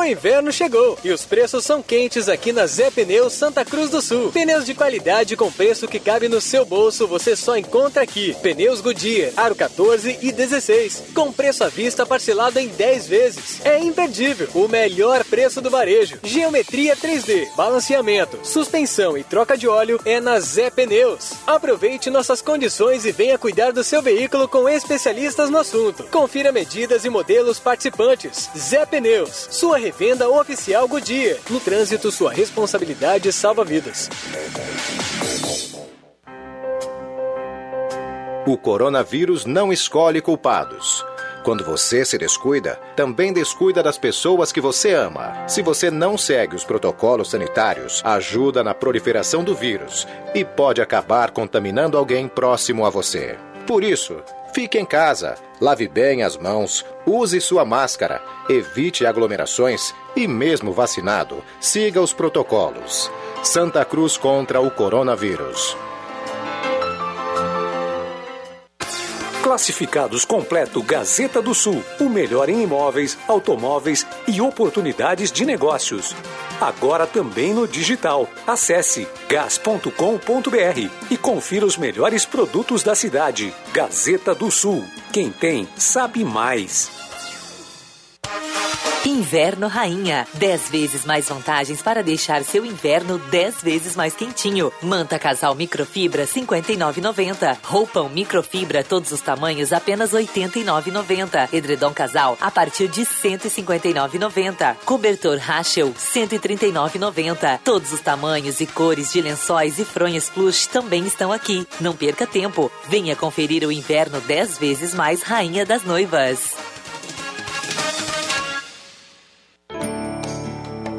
O inverno chegou e os preços são quentes aqui na Zé Pneus Santa Cruz do Sul. Pneus de qualidade com preço que cabe no seu bolso você só encontra aqui. Pneus Goodyear, aro 14 e 16, com preço à vista parcelado em 10 vezes. É imperdível, o melhor preço do varejo. Geometria 3D, balanceamento, suspensão e troca de óleo é na Zé Pneus. Aproveite nossas condições e venha cuidar do seu veículo com especialistas no assunto. Confira medidas e modelos participantes. Zé Pneus, sua revenda oficial Goodyear. No trânsito, sua responsabilidade salva vidas. O coronavírus não escolhe culpados. Quando você se descuida, também descuida das pessoas que você ama. Se você não segue os protocolos sanitários, ajuda na proliferação do vírus e pode acabar contaminando alguém próximo a você. Por isso, fique em casa, lave bem as mãos, use sua máscara, evite aglomerações e, mesmo vacinado, siga os protocolos. Santa Cruz contra o coronavírus. Classificados completo Gazeta do Sul. O melhor em imóveis, automóveis e oportunidades de negócios. Agora também no digital. Acesse gas.com.br e confira os melhores produtos da cidade. Gazeta do Sul. Quem tem, sabe mais. Inverno Rainha. 10 vezes mais vantagens para deixar seu inverno 10 vezes mais quentinho. Manta casal microfibra 59,90. Roupão microfibra todos os tamanhos apenas 89,90. Edredom casal a partir de 159,90. Cobertor Rachel 139,90. Todos os tamanhos e cores de lençóis e fronhas plush também estão aqui. Não perca tempo. Venha conferir o inverno 10 vezes mais Rainha das Noivas.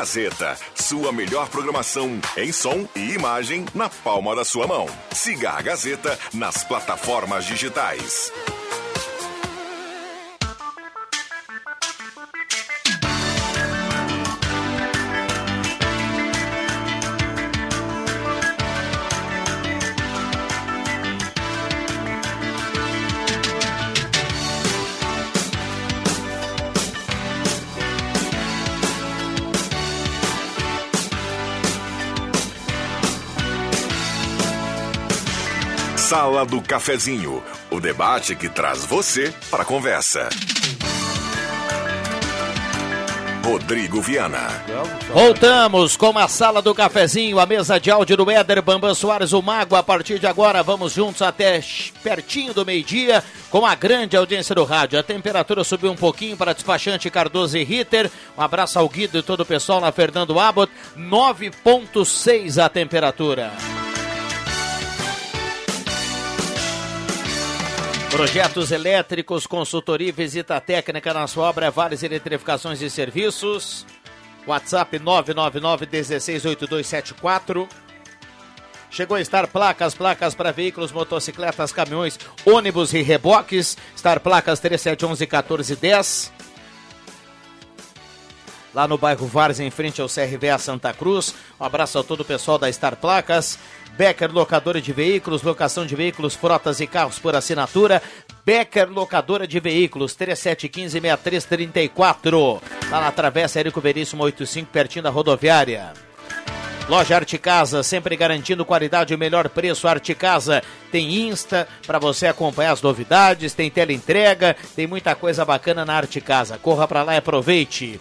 Gazeta, sua melhor programação em som e imagem na palma da sua mão. Siga a Gazeta nas plataformas digitais. Sala do Cafezinho, o debate que traz você para a conversa. Rodrigo Viana. Voltamos com a sala do cafezinho, a mesa de áudio do Éder Bambam Soares, o Mago. A partir de agora, vamos juntos até pertinho do meio-dia com a grande audiência do rádio. A temperatura subiu um pouquinho para despachante Cardoso e Ritter. Um abraço ao Guido e todo o pessoal na Fernando Abbott. 9,6 a temperatura. Projetos elétricos, consultoria e visita técnica na sua obra Vales Eletrificações e Serviços. WhatsApp 999-168274. Chegou a estar placas, placas para veículos, motocicletas, caminhões, ônibus e reboques. Estar placas 3711-1410. Lá no bairro Vars, em frente ao CRVA Santa Cruz. Um abraço a todo o pessoal da Star Placas. Becker Locadora de Veículos, locação de veículos, frotas e carros por assinatura. Becker Locadora de Veículos, 3715-6334. Lá na Travessa Érico Veríssimo 85, pertinho da rodoviária. Loja Arte Casa, sempre garantindo qualidade e o melhor preço. Arte Casa tem Insta para você acompanhar as novidades, tem teleentrega, tem muita coisa bacana na Arte Casa. Corra para lá e aproveite.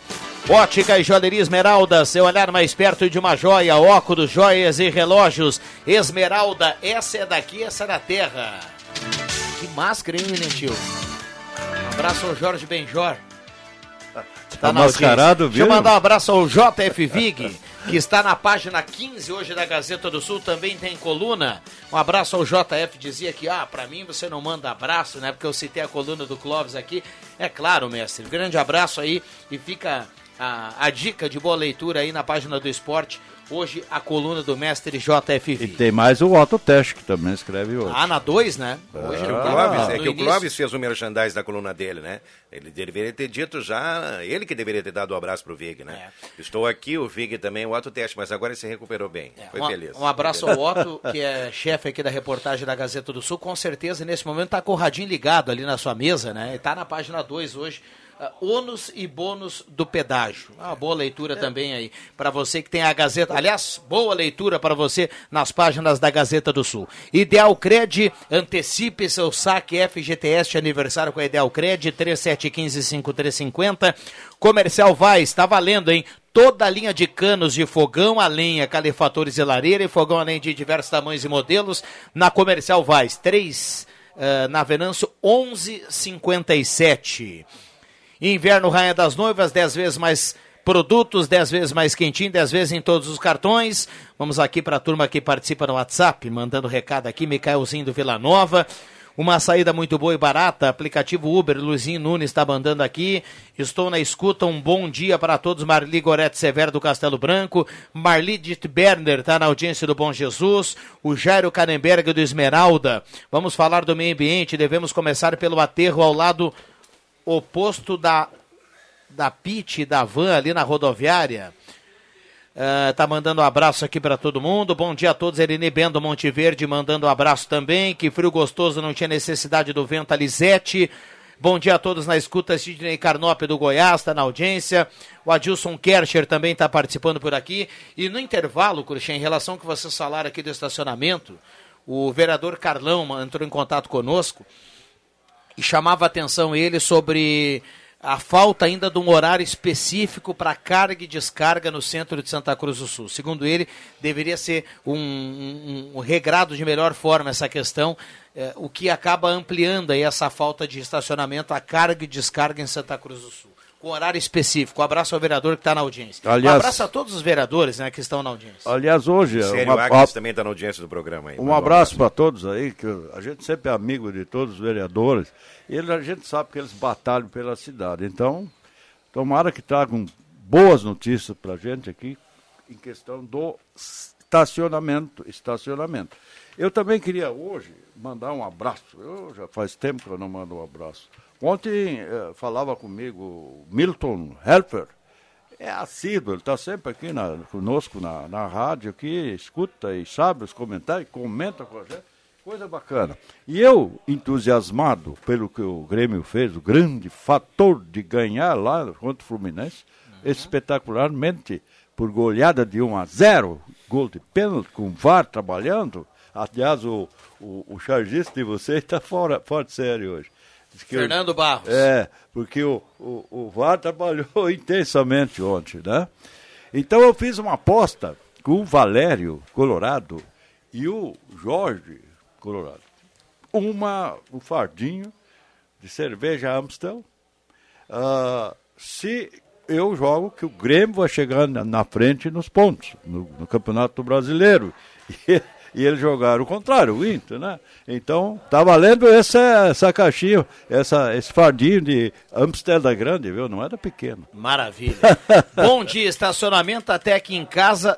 Ótica e Joalheria Esmeralda, seu olhar mais perto de uma joia, óculos, joias e relógios. Esmeralda, essa é daqui, essa é da terra. Que máscara, hein, tio? Um abraço ao Jorge Benjor. Tá mascarado, viu? Deixa eu mandar um abraço ao JF Vig, (laughs) que está na página 15 hoje da Gazeta do Sul, também tem coluna. Um abraço ao JF, dizia que, ah, para mim você não manda abraço, né? Porque eu citei a coluna do Clóvis aqui. É claro, mestre. Grande abraço aí e fica a, a dica de boa leitura aí na página do esporte. Hoje a coluna do mestre JFV. E tem mais o Otto Tesch, que também escreve hoje. Ah, na 2, né? Hoje ah, o Clóvis, é que o Clóvis fez o merchandise da coluna dele, né? Ele deveria ter dito já, ele que deveria ter dado o um abraço pro Vig, né? É. Estou aqui, o Vig também, o Otto Tesch, mas agora ele se recuperou bem. É. Foi um, feliz. Um abraço ao Otto, que é chefe aqui da reportagem da Gazeta do Sul. Com certeza, nesse momento, está com o radinho ligado ali na sua mesa, né? Está na página 2 hoje uh, ônus e bônus do pedágio. Uma boa leitura é. também aí para você que tem a Gazeta. Aliás, boa leitura para você nas páginas da Gazeta do Sul. Ideal Cred, antecipe seu saque FGTS de aniversário com a Ideal Cred, 3715-5350. Comercial vai, está valendo, hein? Toda a linha de canos de fogão a lenha, calefatores e lareira e fogão a lenha de diversos tamanhos e modelos na Comercial Vaz. 3 uh, na Venâncio 1157. Inverno Rainha das Noivas, 10 vezes mais produtos, 10 vezes mais quentinho, 10 vezes em todos os cartões. Vamos aqui para a turma que participa no WhatsApp, mandando recado aqui, Micaelzinho do Vila Nova. Uma saída muito boa e barata, aplicativo Uber, Luizinho Nunes está mandando aqui. Estou na escuta, um bom dia para todos. Marli Gorete Severo do Castelo Branco, Marli Berner está na audiência do Bom Jesus, o Jairo Canemberg do Esmeralda. Vamos falar do meio ambiente, devemos começar pelo aterro ao lado oposto da, da PIT da van ali na rodoviária. Uh, tá mandando um abraço aqui para todo mundo. Bom dia a todos. Erine Bendo Monte Verde mandando um abraço também. Que frio gostoso, não tinha necessidade do vento. Alisete. Bom dia a todos na escuta. Sidney Carnop do Goiás está na audiência. O Adilson Kercher também está participando por aqui. E no intervalo, Cruxem, em relação ao que vocês falaram aqui do estacionamento, o vereador Carlão entrou em contato conosco e chamava a atenção ele sobre a falta ainda de um horário específico para carga e descarga no centro de Santa Cruz do Sul. Segundo ele, deveria ser um, um, um regrado de melhor forma essa questão, eh, o que acaba ampliando aí essa falta de estacionamento, a carga e descarga em Santa Cruz do Sul. Com horário específico. Um abraço ao vereador que está na audiência. Aliás, um abraço a todos os vereadores né, que estão na audiência. Aliás, hoje. Sério uma, Agnes também está na audiência do programa aí. Um abraço para todos aí, que a gente sempre é amigo de todos os vereadores. E ele, a gente sabe que eles batalham pela cidade. Então, tomara que tragam boas notícias para a gente aqui em questão do estacionamento. Estacionamento. Eu também queria hoje mandar um abraço. Eu já faz tempo que eu não mando um abraço. Ontem eh, falava comigo Milton Helfer. É assíduo, ele está sempre aqui na, conosco na, na rádio, aqui, escuta e sabe os comentários, comenta com a gente. Coisa bacana. E eu, entusiasmado pelo que o Grêmio fez, o grande fator de ganhar lá contra o Fluminense, uhum. espetacularmente, por goleada de 1 a 0, gol de pênalti, com o VAR trabalhando. Aliás, o, o, o chargista de vocês está fora, fora de série hoje. Fernando Barros. É, porque o, o, o VAR trabalhou (laughs) intensamente ontem, né? Então eu fiz uma aposta com o Valério Colorado e o Jorge Colorado. Uma, um fardinho de cerveja Amstel. Uh, se eu jogo que o Grêmio vai chegar na, na frente nos pontos, no, no Campeonato Brasileiro. (laughs) E, e eles jogaram o contrário, o Inter, né? Então, tá valendo essa, essa caixinha, essa, esse fardinho de Amsterdã Grande, viu? Não era pequeno. Maravilha. (laughs) Bom dia, estacionamento até aqui em casa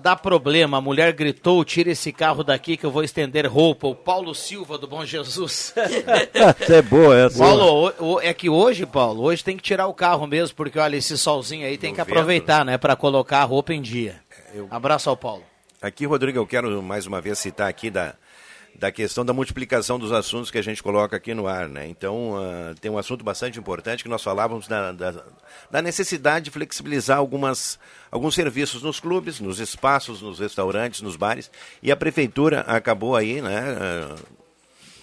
dá problema. A mulher gritou: tira esse carro daqui que eu vou estender roupa. O Paulo Silva do Bom Jesus. (laughs) essa é boa essa. Paulo, o, o, é que hoje, Paulo, hoje tem que tirar o carro mesmo, porque olha, esse solzinho aí tem que aproveitar, né, para colocar a roupa em dia. Eu... Abraço ao Paulo. Aqui, Rodrigo, eu quero mais uma vez citar aqui da, da questão da multiplicação dos assuntos que a gente coloca aqui no ar, né? Então, uh, tem um assunto bastante importante que nós falávamos da, da, da, necessidade de flexibilizar algumas, alguns serviços nos clubes, nos espaços, nos restaurantes, nos bares, e a prefeitura acabou aí, né, uh,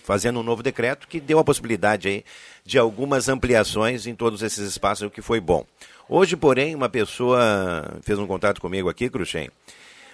fazendo um novo decreto que deu a possibilidade aí de algumas ampliações em todos esses espaços, o que foi bom. Hoje, porém, uma pessoa fez um contato comigo aqui, Cruxem,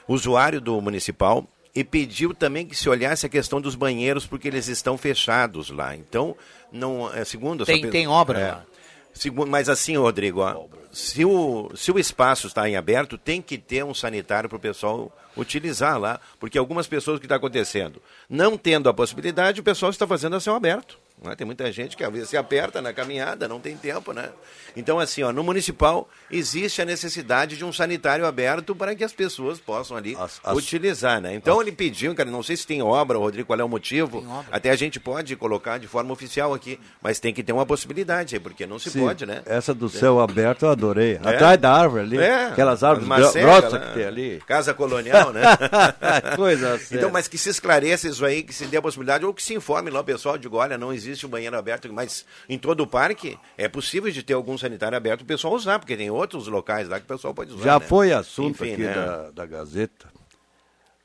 usuário do municipal, e pediu também que se olhasse a questão dos banheiros porque eles estão fechados lá. Então, não é segundo tem, tem obra é, lá. Segundo, mas assim, Rodrigo, ó, se, o, se o espaço está em aberto, tem que ter um sanitário para o pessoal utilizar lá, porque algumas pessoas o que está acontecendo, não tendo a possibilidade, o pessoal está fazendo a céu aberto. Né? Tem muita gente que às vezes se aperta na caminhada, não tem tempo, né? Então, assim, ó, no municipal existe a necessidade de um sanitário aberto para que as pessoas possam ali as, as, utilizar, né? Então as... ele pediu, cara, não sei se tem obra, Rodrigo, qual é o motivo. Até a gente pode colocar de forma oficial aqui, mas tem que ter uma possibilidade, porque não se Sim, pode, né? Essa do céu aberto eu adorei. É. Atrás da árvore ali, é. aquelas árvores grossas né? que tem ali. Casa colonial, né? (laughs) Coisa assim. Então, mas que se esclareça isso aí, que se dê a possibilidade, ou que se informe lá o pessoal, digo, olha, não existe existe um banheiro aberto, mas em todo o parque é possível de ter algum sanitário aberto o pessoal usar, porque tem outros locais lá que o pessoal pode usar. Já né? foi assunto Enfim, aqui né? da, da Gazeta,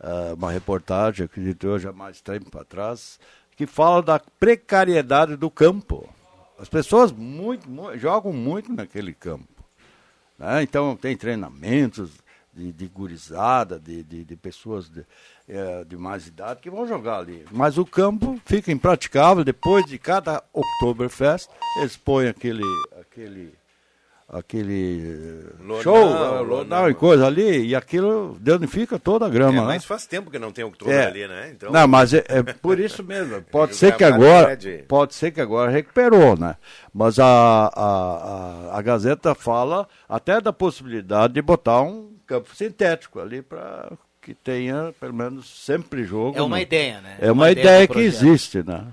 uh, uma reportagem, acredito hoje há mais tempo atrás, que fala da precariedade do campo. As pessoas muito, muito jogam muito naquele campo. Né? Então tem treinamentos de, de gurizada, de, de, de pessoas de, é, de mais idade que vão jogar ali. Mas o campo fica impraticável. Depois de cada Oktoberfest, eles põem aquele, aquele, aquele Lodão, show, Lodão e coisa ali, e aquilo danifica toda a grama. É, mas né? faz tempo que não tem Oktober é. ali, né? Então... Não, mas é, é por isso mesmo. (laughs) Pode ser que agora, pode ser que agora recuperou, né? Mas a, a, a, a Gazeta fala até da possibilidade de botar um campo sintético ali para que tenha, pelo menos, sempre jogo. É uma ideia, né? É uma, uma ideia, ideia que existe, né?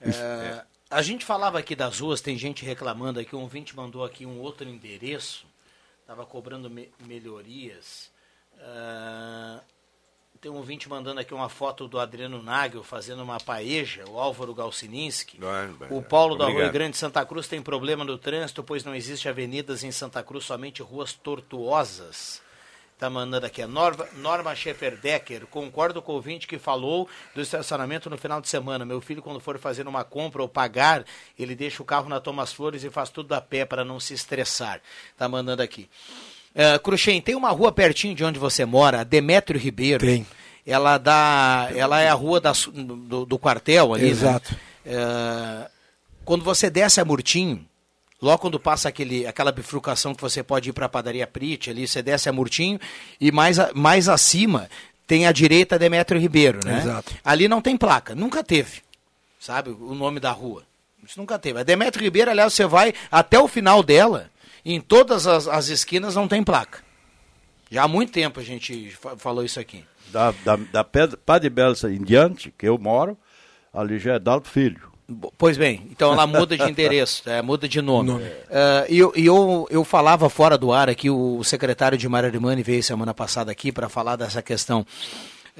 É, a gente falava aqui das ruas, tem gente reclamando aqui, um ouvinte mandou aqui um outro endereço, estava cobrando me melhorias. Ah, tem um ouvinte mandando aqui uma foto do Adriano Nagel fazendo uma paeja, o Álvaro Galcininski. O Paulo da Rua. Grande Santa Cruz tem problema no trânsito, pois não existe avenidas em Santa Cruz, somente ruas tortuosas. Tá mandando aqui a Norma, Norma Schefferdecker. Concordo com o ouvinte que falou do estacionamento no final de semana. Meu filho, quando for fazer uma compra ou pagar, ele deixa o carro na Thomas Flores e faz tudo a pé para não se estressar. Tá mandando aqui. Uh, Cruxem, tem uma rua pertinho de onde você mora, Demétrio Ribeiro. Tem. Ela dá, ela é a rua da do, do quartel ali. né? Exato. Uh, quando você desce a Murtinho, logo quando passa aquele, aquela bifurcação que você pode ir para a padaria Prit, ali você desce a Murtinho e mais, a- mais acima tem a direita Demétrio Ribeiro, né? Exato. Ali não tem placa, nunca teve, sabe, o nome da rua. Isso nunca teve. A Demétrio Ribeiro, aliás, você vai até o final dela, em todas as, as esquinas não tem placa. Já há muito tempo a gente fa- falou isso aqui. Da, da, da Pedra- Padre Belsa em diante, que eu moro, ali já é Dalto Filho. Pois bem, então ela muda de endereço, é, muda de nome. Ah, e eu, eu, eu falava fora do ar aqui, o secretário de Mararimani veio semana passada aqui para falar dessa questão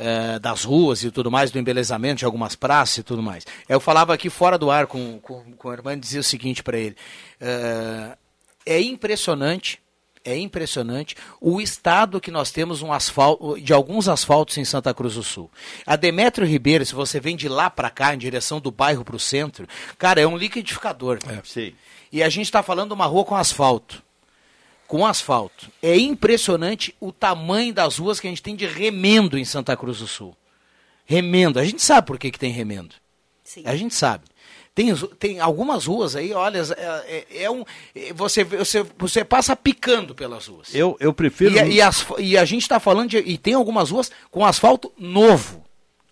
eh, das ruas e tudo mais, do embelezamento de algumas praças e tudo mais. Eu falava aqui fora do ar com, com, com o irmão e dizia o seguinte para ele: eh, é impressionante. É impressionante o estado que nós temos um asfalto, de alguns asfaltos em Santa Cruz do Sul. A Demétrio Ribeiro, se você vem de lá para cá, em direção do bairro para o centro, cara, é um liquidificador. Sim. E a gente está falando de uma rua com asfalto. Com asfalto. É impressionante o tamanho das ruas que a gente tem de remendo em Santa Cruz do Sul. Remendo. A gente sabe por que, que tem remendo. A gente sabe. Tem, tem algumas ruas aí, olha, é, é- é um. é- Você, você, você passa picando pelas ruas. Eu, eu prefiro. E, a- e as- e a gente está falando de. E tem algumas ruas com asfalto novo.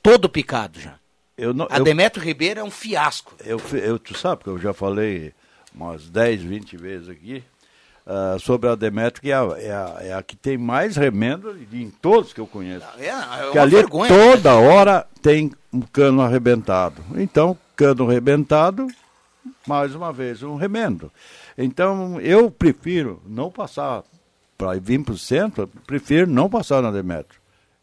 Todo picado já. eu não, A eu- Demetrio Ribeiro é um fiasco. Eu, eu, tu sabe que eu já falei umas 10, 20 vezes aqui ah, sobre a Demetrio, que é a, é, a, é a que tem mais remendo em todos que eu conheço. É, é que ali vergonha. toda hora tem um cano arrebentado. Então, cano arrebentado, mais uma vez, um remendo. Então, eu prefiro não passar para vir para o centro, prefiro não passar na Demetrio.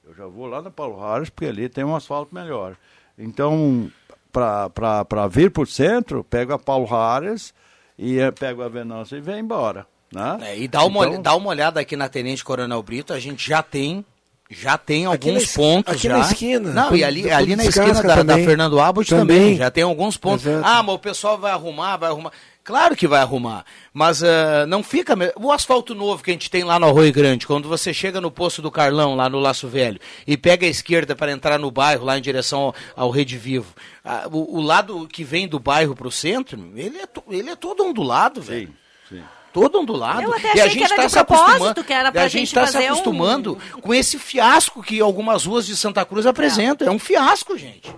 Eu já vou lá na Paulo Rares, porque ali tem um asfalto melhor. Então, para vir para o centro, pego a Paulo Rares e eh, pego a Venâncio e vem embora. Né? É, e dá uma, Então, dá uma olhada aqui na Tenente Coronel Brito, a gente já tem. Já tem Aqui alguns es- pontos aqui já. na esquina, Não, e ali, ali na esquina da, da. Fernando Abbott também. Também. Já tem alguns pontos. Exato. Ah, mas o pessoal vai arrumar, vai arrumar. Claro que vai arrumar, mas ah, não fica. O asfalto novo que a gente tem lá no Arroio Grande, quando você chega no posto do Carlão, lá no Laço Velho, e pega a esquerda para entrar no bairro, lá em direção ao, ao Rede Vivo, ah, o, o lado que vem do bairro para o centro, ele é, to- ele é todo ondulado, velho. Todo ondulado. Eu até e achei a que gente era está de se acostumando. propósito, que era pra e a gente gente está se fazer um- acostumando com esse fiasco que algumas ruas de Santa Cruz apresentam. É um fiasco, gente.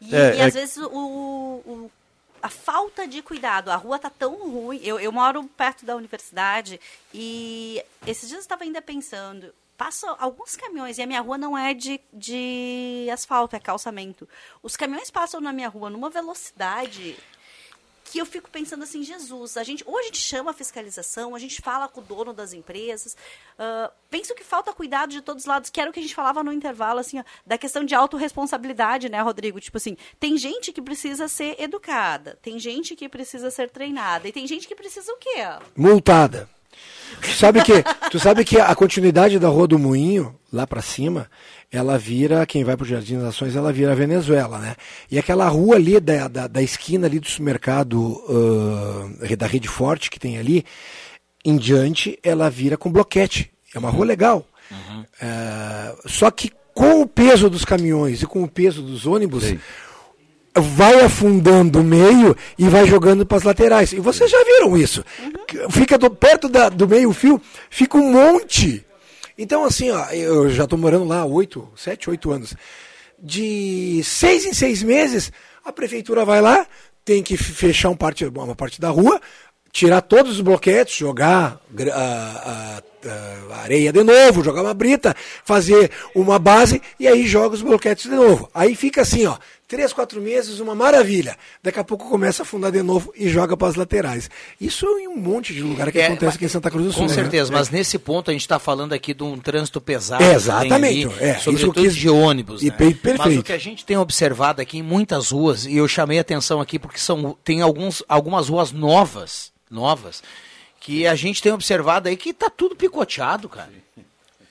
E, É, e é- às vezes o, o- a falta de cuidado, a rua tá tão ruim. Eu, eu moro perto da universidade e esses dias eu estava ainda pensando. Passam alguns caminhões, e a minha rua não é de, de asfalto, é calçamento. Os caminhões passam na minha rua numa velocidade que eu fico pensando assim, Jesus, a gente, ou a gente chama a fiscalização, a gente fala com o dono das empresas, ah, penso que falta cuidado de todos os lados, que era o que a gente falava no intervalo, assim, ó, da questão de autorresponsabilidade, né, Rodrigo? Tipo assim, tem gente que precisa ser educada, tem gente que precisa ser treinada, e tem gente que precisa o quê? multada. Tu sabe que, tu sabe que a continuidade da Rua do Moinho, lá pra cima, ela vira, quem vai pro Jardim das Nações, ela vira a Venezuela, né? E aquela rua ali da, da, da esquina ali do supermercado ah, da Rede Forte que tem ali, em diante, ela vira com bloquete. É uma rua legal. Ah, só que com o peso dos caminhões e com o peso dos ônibus, vai afundando o meio e vai jogando para as laterais. E vocês já viram isso. Fica do- perto da- do meio-fio, fica um monte. Então, assim, ó, eu já estou morando lá há oito, sete, oito anos. De seis em seis meses, a prefeitura vai lá, tem que fechar um parte, uma parte da rua, tirar todos os bloquetes, jogar gra- a- a areia de novo, jogar uma brita, fazer uma base e aí joga os bloquetes de novo. Aí fica assim, ó, três, quatro meses, uma maravilha. Daqui a pouco começa a afundar de novo e joga para as laterais. Isso em um monte de lugar que É, acontece aqui em Santa Cruz do Sul. Com né? certeza, É. mas nesse ponto a gente está falando aqui de um trânsito pesado. É, exatamente, ali, é, isso sobretudo eu quis- de ônibus. e né? per- perfeito. Mas o que a gente tem observado aqui em muitas ruas, e eu chamei a atenção aqui porque são, tem alguns, algumas ruas novas, novas, que a gente tem observado aí que tá tudo picoteado, cara.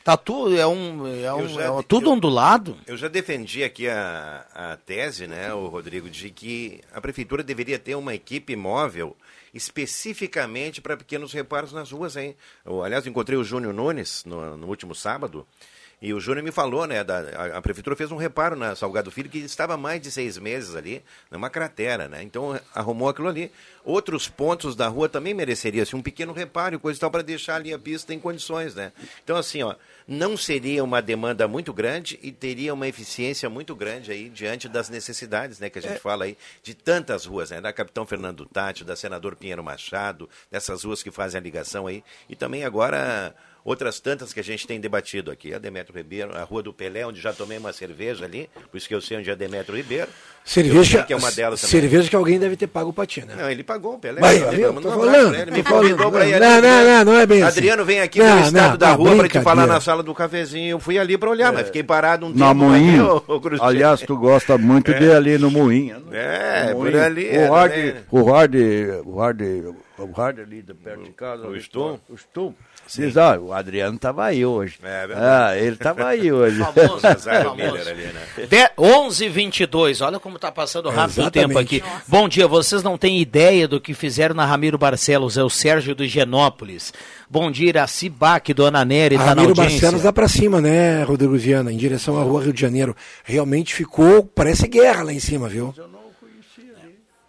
Tá tudo, é um, é um, já- é tudo ondulado. Eu já defendi aqui a, a tese, né, o Rodrigo, de que a prefeitura deveria ter uma equipe móvel especificamente para pequenos reparos nas ruas, hein? Eu, aliás, encontrei o Júnior Nunes no, no último sábado. E o Júnior me falou, né? Da, a, a prefeitura fez um reparo na Salgado Filho que estava há mais de seis meses ali, numa cratera, né? Então arrumou aquilo ali. Outros pontos da rua também mereceria assim, um pequeno reparo e coisa e tal para deixar ali a pista em condições, né? Então, assim, ó, não seria uma demanda muito grande e teria uma eficiência muito grande aí diante das necessidades, né? Que a gente fala aí de tantas ruas, né? Da Capitão Fernando Tati, da Senador Pinheiro Machado, dessas ruas que fazem a ligação aí. E também agora outras tantas que a gente tem debatido aqui. A Demetrio Ribeiro, a Rua do Pelé, onde já tomei uma cerveja ali, por isso que eu sei onde é Demetrio Ribeiro. Eu Cerveja, que é uma delas também. cerveja que alguém deve ter pago pra ti, né? Não, ele pagou o Pelé. Mandou Tô falando, pra ele, tô me falando. convidou pra ir Não, ali, não, né? não, não é bem assim. Adriano vem aqui Não, no estado não, da tá, rua para te falar na sala do cafezinho. Eu fui ali para olhar, mas fiquei parado um Na tempo. Moinho. (laughs) ô, Cruzeiro. Aliás, tu gosta muito É. de ir ali no Moinho. É, No por Moinho. ali. é, O hard, o hard, o hard, o hard ali de perto de casa. O ali, Stum? O Stum. Diz, ah, o Adriano tava aí hoje. É verdade. ah, ele tava aí (laughs) hoje. Famoso, Nazário famoso. Ali, né? De 11 22 olha como está passando rápido o Exatamente. tempo aqui. Bom dia, vocês não têm ideia do que fizeram na Ramiro Barcelos, é o Sérgio do Genópolis. Bom dia, Iraci Bac, Dona Nery, tá na audiência. Barcelos dá pra cima, né, Rodrigo Viana, em direção à rua Rio de Janeiro. Realmente ficou, parece guerra lá em cima, viu?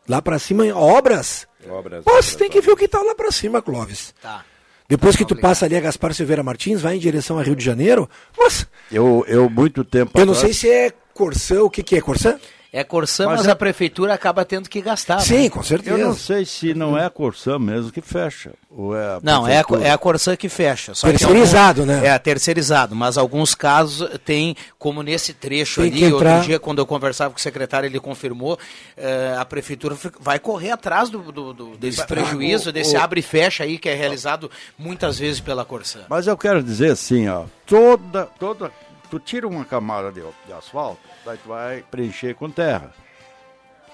Lá pra cima, obras. Obras. Pô, você tem que ver o que tá lá pra cima, Clóvis. Tá. Depois que tu passa ali a Gaspar Silveira Martins, vai em direção a Rio de Janeiro, nossa, Eu, eu muito tempo eu não atrás- sei se é Corsã, o que que é Corsã? É Corsã, Mas mas, é- a prefeitura acaba tendo que gastar. Sim, né? com Eu certeza. não sei se não é a Corsã mesmo que fecha. Ou é a Não, é a, é a Corsã que fecha. Só que Terceirizado, algum- né? É, terceirizado. Mas alguns casos tem, como nesse trecho Tem ali, entrar- outro dia, quando eu conversava com o secretário, ele confirmou, eh, a prefeitura vai correr atrás do, do- do- desse Estrago, prejuízo, desse o- abre e fecha aí, que é realizado muitas vezes pela Corsã. Mas eu quero dizer assim, ó, toda, toda, tu tira uma camada de, de asfalto, daí tu vai preencher com terra.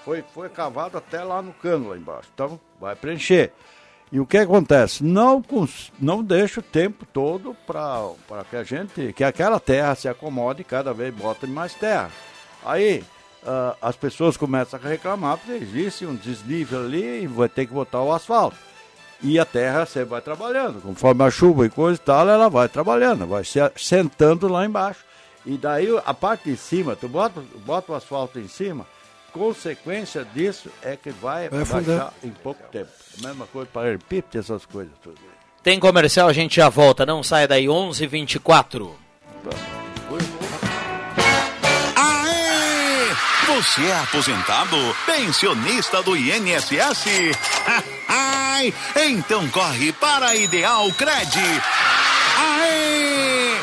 Foi, foi cavado até lá no cano lá embaixo, então vai preencher. E o que acontece? Não, não deixa o tempo todo para que a gente, que aquela terra se acomode e cada vez bota mais terra. Aí ah, as pessoas começam a reclamar porque existe um desnível ali e vai ter que botar o asfalto. E a terra sempre vai trabalhando. Conforme a chuva e coisa e tal, ela vai trabalhando, vai se sentando lá embaixo. E daí a parte de cima, tu bota, bota o asfalto em cima, consequência disso é que vai, Vai baixar em pouco tempo. A mesma coisa para repito essas coisas tudo. Tem comercial, a gente já volta. Não saia daí, 11 24 Aê! Você é aposentado? Pensionista do INSS? (laughs) Ai, então corre para a Ideal Cred. Aê!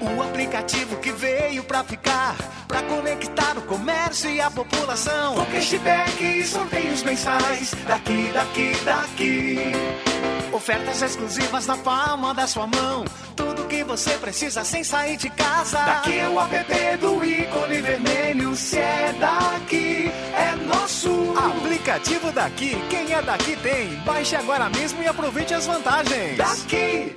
O aplicativo que veio pra ficar. Pra conectar o comércio e a população. Com cashback e sorteios mensais. Daqui, daqui, daqui. Ofertas exclusivas na palma da sua mão. Tudo que você precisa sem sair de casa. Daqui é o app do ícone vermelho. Se é daqui, é nosso. Aplicativo daqui, quem é daqui tem. Baixe agora mesmo e aproveite as vantagens. Daqui.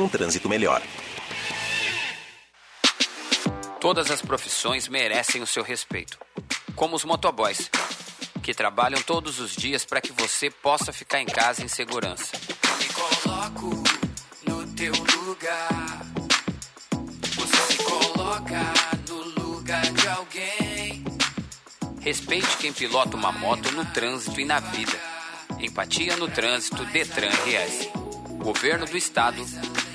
um trânsito melhor. Todas as profissões merecem o seu respeito. Como os motoboys, que trabalham todos os dias para que você possa ficar em casa em segurança. Me coloco no teu lugar. Você se coloca no lugar de alguém. Respeite quem pilota uma moto no trânsito e na vida. Empatia no trânsito Detran RS. Governo do Estado,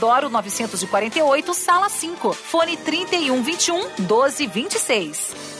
948, sala 5. Fone 3121 1226.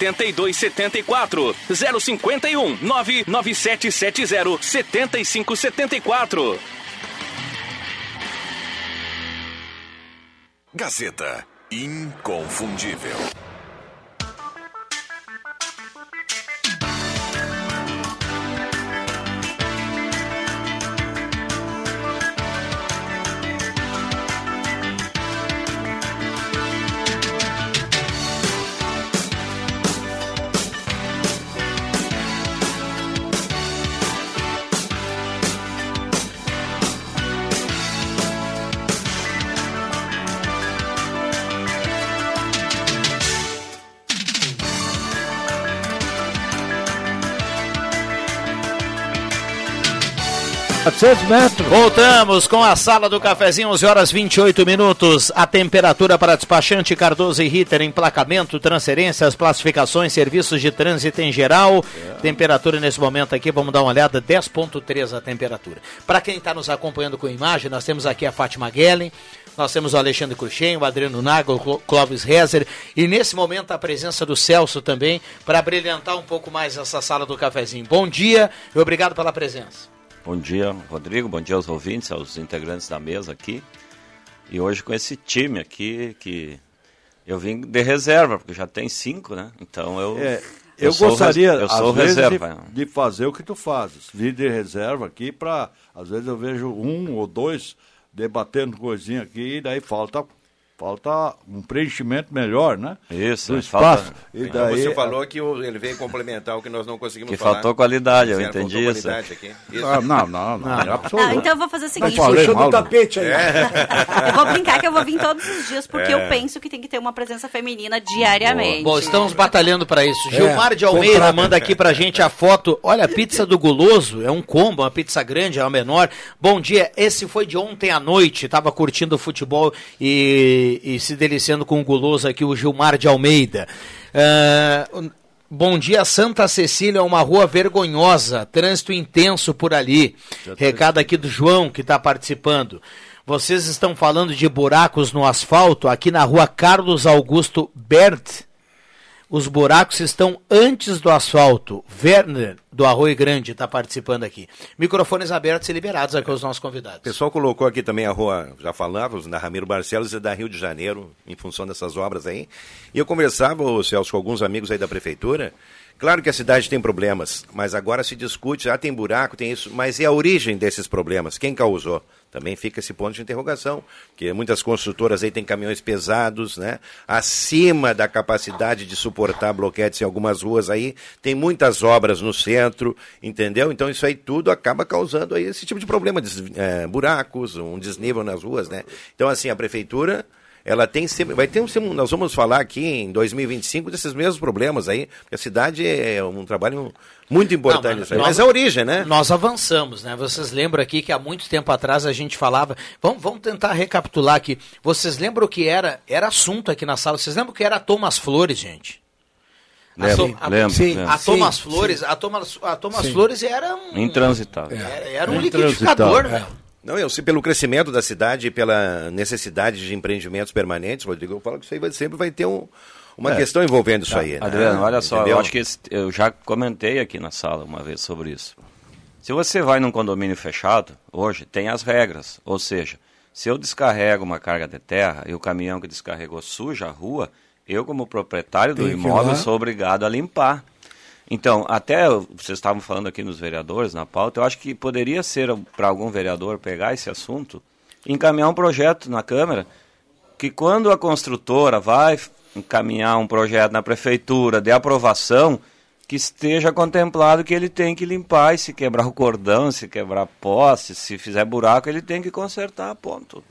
8274 051 99770 7574 Gazeta Inconfundível. 6 metros. Voltamos com a sala do cafezinho, 11 horas 28 minutos. A temperatura para despachante Cardoso e Ritter, emplacamento, transferências, classificações, serviços de trânsito em geral. Temperatura nesse momento aqui, vamos dar uma olhada, 10.3 a temperatura. Para quem está nos acompanhando com imagem, nós temos aqui a Fátima Guellen, nós temos o Alexandre Cruxem, o Adriano Naga, o Cló- Clóvis Rezer e nesse momento a presença do Celso também para brilhantar um pouco mais essa sala do cafezinho. Bom dia e obrigado pela presença. Bom dia, Rodrigo. Bom dia aos ouvintes, aos integrantes da mesa aqui. E hoje com esse time aqui que eu vim de reserva, porque já tem cinco, né? Então eu. É, eu, sou gostaria, eu às vezes, reserva. de, de fazer o que tu fazes. Vir de reserva aqui para. Às vezes eu vejo um ou dois debatendo coisinha aqui, e daí falta. Falta um preenchimento melhor, né? Isso, Do falta- espaço. E Então daí, você falou que ele veio complementar o que nós não conseguimos Que falar. faltou qualidade, eu entendi isso. qualidade aqui. Isso. Não, não, não, é. Ah, então eu vou fazer o seguinte. Não falei do mal, não. tapete aí. (laughs) Eu vou brincar que eu vou vir todos os dias, porque É. eu penso que tem que ter uma presença feminina diariamente. Bom, estamos batalhando para isso. É, Gilmar de Almeida manda aqui pra gente a foto. Olha, a pizza do Guloso, é um combo, uma pizza grande, é uma menor. Bom dia, esse foi de ontem à noite, tava curtindo o futebol e, e se deliciando com o Guloso aqui, o Gilmar de Almeida. Ah, Bom dia, Santa Cecília, uma rua vergonhosa, trânsito intenso por ali. Recado aqui do João que está participando. Vocês estão falando de buracos no asfalto aqui na rua Carlos Augusto Bert. Os buracos estão antes do asfalto. Werner, do Arroio Grande, está participando aqui. Microfones abertos e liberados aqui aos nossos convidados. O pessoal colocou aqui também a rua, já falávamos, da Ramiro Barcelos e da Rio de Janeiro, em função dessas obras aí. E eu conversava, Celso, com alguns amigos aí da prefeitura. Claro que a cidade tem problemas, mas agora se discute, ah, tem buraco, tem isso, mas é a origem desses problemas, quem causou? Também fica esse ponto de interrogação, porque muitas construtoras aí têm caminhões pesados, né? Acima da capacidade de suportar bloquetes em algumas ruas aí, tem muitas obras no centro, entendeu? Então isso aí tudo acaba causando aí esse tipo de problema, des, é, buracos, um desnível nas ruas, né? Então assim, a prefeitura ela tem sempre, vai ter um, nós vamos falar aqui em 2025 desses mesmos problemas aí, porque a cidade é um trabalho muito importante Não, isso aí, nós- mas é a origem, né? Nós avançamos, né? Vocês lembram aqui que há muito tempo atrás a gente falava. Vamos, vamos tentar recapitular aqui. Vocês lembram o que era? Era assunto aqui na sala. Vocês lembram o que era a Thomas Flores, gente? A Lembro, a, lembro, sim, lembro. a Thomas Sim, Flores, a Thomas, a Thomas Sim. Flores era um, Intransitável. era, era um liquidificador, né? Não, eu sei pelo crescimento da cidade e pela necessidade de empreendimentos permanentes, Rodrigo, eu falo que isso aí vai, sempre vai ter um- uma É. questão envolvendo isso aí. né? Adriano, olha só, Entendeu? eu acho que esse- eu já comentei aqui na sala uma vez sobre isso. Se você vai num condomínio fechado, hoje tem as regras. Ou seja, se eu descarrego uma carga de terra e o caminhão que descarregou suja a rua, eu, como proprietário do imóvel, sou obrigado a limpar. Então, até vocês estavam falando aqui nos vereadores, na pauta, eu acho que poderia ser para algum vereador pegar esse assunto encaminhar um projeto na Câmara que quando a construtora vai encaminhar um projeto na prefeitura de aprovação, que esteja contemplado que ele tem que limpar e se quebrar o cordão, se quebrar poste, se fizer buraco, ele tem que consertar, ponto.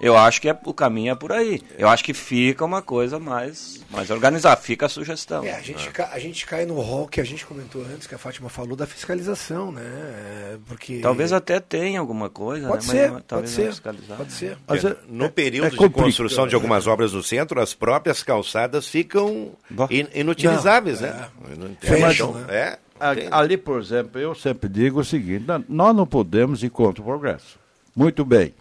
Eu acho que é, o caminho é por aí. Eu acho que fica uma coisa mais, mais organizada, fica a sugestão. É, a, gente ca- a gente cai no rol que a gente comentou antes, que a Fátima falou, da fiscalização, né? É, Porque... Talvez até tenha alguma coisa, Pode né? ser, mas pode talvez ser, não fiscalizar. pode ser. Mas, É, no é- período é de construção de algumas obras no centro, as próprias calçadas ficam in- inutilizáveis, Não, né? Fecham, né? É. Ali, por exemplo, eu sempre digo o seguinte: nós não podemos ir contra o progresso. Muito bem.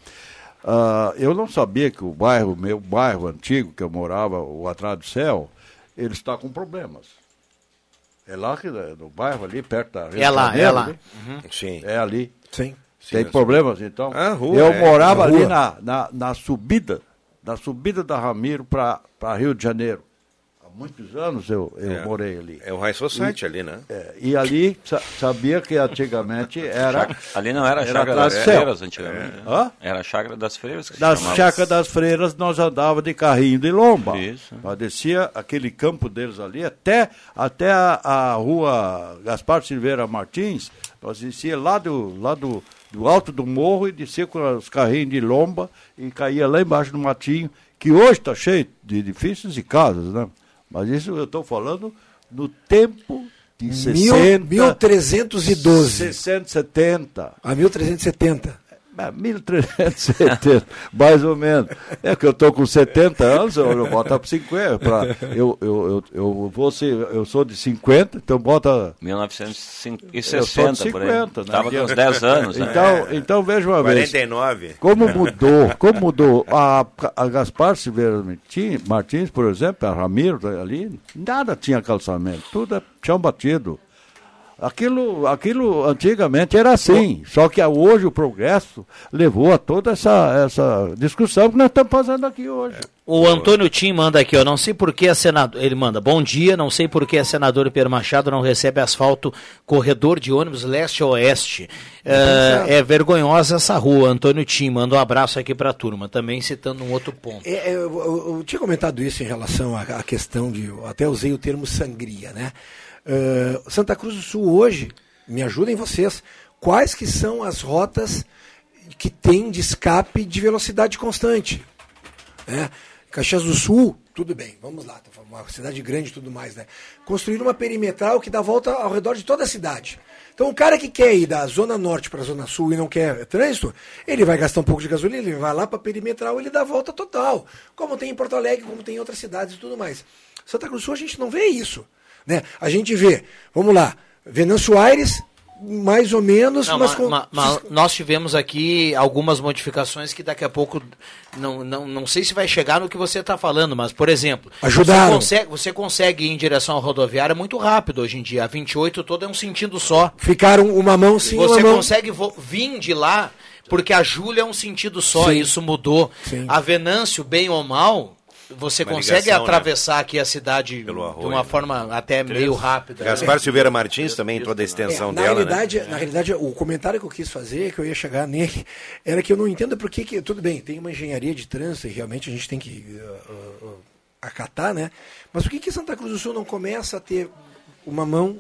Ah, eu não sabia que o bairro, meu bairro antigo, que eu morava, o Atrás do Céu, ele está com problemas. É lá que, no bairro ali, perto da Rio É lá, de Janeiro, é lá. ali. Uhum. Sim. É ali. Sim. Tem Sim, problemas, então? A rua, eu é. morava A ali na, na, na subida, na subida da Ramiro para Rio de Janeiro. Muitos anos eu, eu É. morei ali. É o High Society ali, né? É, e ali sa- sabia que antigamente (laughs) era. Chácara- Ali não era a chácara das freiras antigamente. né? Hã? Era a chácara das freiras que Das chácaras das freiras nós andava de carrinho de lomba. Isso. Nós descia aquele campo deles ali até, até a, a rua Gaspar Silveira Martins. Nós descia lá do, lá do, do alto do morro e descia com os carrinhos de lomba e caía lá embaixo do matinho, que hoje está cheio de edifícios e casas, né? Mas isso eu estou falando no tempo de Mil- 60, 1312. 60, 70. A 1370. É, 1370, (laughs) mais ou menos. É que eu estou com 70 anos, eu, eu boto para 50. Pra, eu, eu, eu, eu, vou ser, eu sou de 50, então bota. 1960, eu sou de. 50, né? Tava com uns 10 anos, né? Então, É. então veja uma 49. vez. Como mudou, como mudou. A, a Gaspar Silveira Martins, Martins, por exemplo, a Ramiro ali, nada tinha calçamento, tudo é chão batido. Aquilo, aquilo antigamente era assim, só que hoje o progresso levou a toda essa, essa discussão que nós estamos fazendo aqui hoje. O Antônio Tim manda aqui, ó, não sei por que a senador, ele manda, bom dia, não sei por que a senadora Pedro Machado não recebe asfalto corredor de ônibus leste-oeste. É, é vergonhosa essa rua, Antônio Tim, manda um abraço aqui para a turma, também citando um outro ponto. É, é, eu, eu- eu tinha comentado isso em relação à, à questão de. eu Até usei o termo sangria, né? Ah, Santa Cruz do Sul hoje, me ajudem vocês, quais que são as rotas que tem de escape de velocidade constante? Né? Caxias do Sul, tudo bem, vamos lá, uma cidade grande e tudo mais, né? Construir uma perimetral que dá volta ao redor de toda a cidade. Então, o cara que quer ir da Zona Norte para a Zona Sul e não quer trânsito, ele vai gastar um pouco de gasolina, ele vai lá para a perimetral e ele dá a volta total. Como tem em Porto Alegre, como tem em outras cidades e tudo mais. Santa Cruz do Sul a gente não vê isso. Né? A gente vê, vamos lá, Venâncio Aires, mais ou menos, Não, mas ma- com. ma- ma- nós tivemos aqui algumas modificações que daqui a pouco não, não, não sei se vai chegar no que você está falando, mas por exemplo, Ajudaram. Você consegue, você consegue ir em direção à rodoviária muito rápido hoje em dia. A 28 toda é um sentido só. Ficaram uma mão sim, você uma mão. consegue vo- vir de lá porque a Júlia é um sentido só. Sim. Isso mudou. Sim. A Venâncio, bem ou mal, você Uma consegue ligação, né? atravessar aqui a cidade de uma forma até meio rápida. Gaspar Silveira Martins também, toda a extensão É, na dela, realidade, né? na realidade, o comentário que eu quis fazer, que eu ia chegar nele, (laughs) era que eu não entendo por que, tudo bem, tem uma engenharia de trânsito e realmente a gente tem que uh, uh, acatar, né? Mas por que que Santa Cruz do Sul não começa a ter uma mão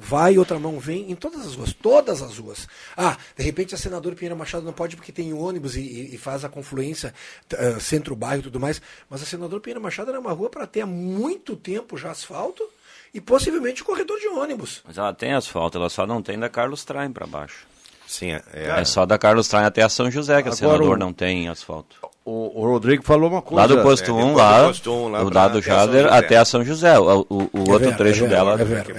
vai, outra mão vem em todas as ruas, todas as ruas. Ah, de repente a senadora Pinheiro Machado não pode porque tem ônibus e, e- faz a confluência uh, centro-bairro e tudo mais, mas a senadora Pinheiro Machado era uma rua para ter há muito tempo já asfalto e possivelmente corredor de ônibus. Mas ela tem asfalto, ela só não tem da Carlos Traem para baixo. Sim, é, é só da Carlos Traem até a São José que a Agora senador o- não tem asfalto. O, o Rodrigo falou uma coisa. Lá do posto É, 1, do lá, posto um, lá o pra- lado até São Jader até a São José, o, o- o É outro vero, trecho é vero, dela. é vero, é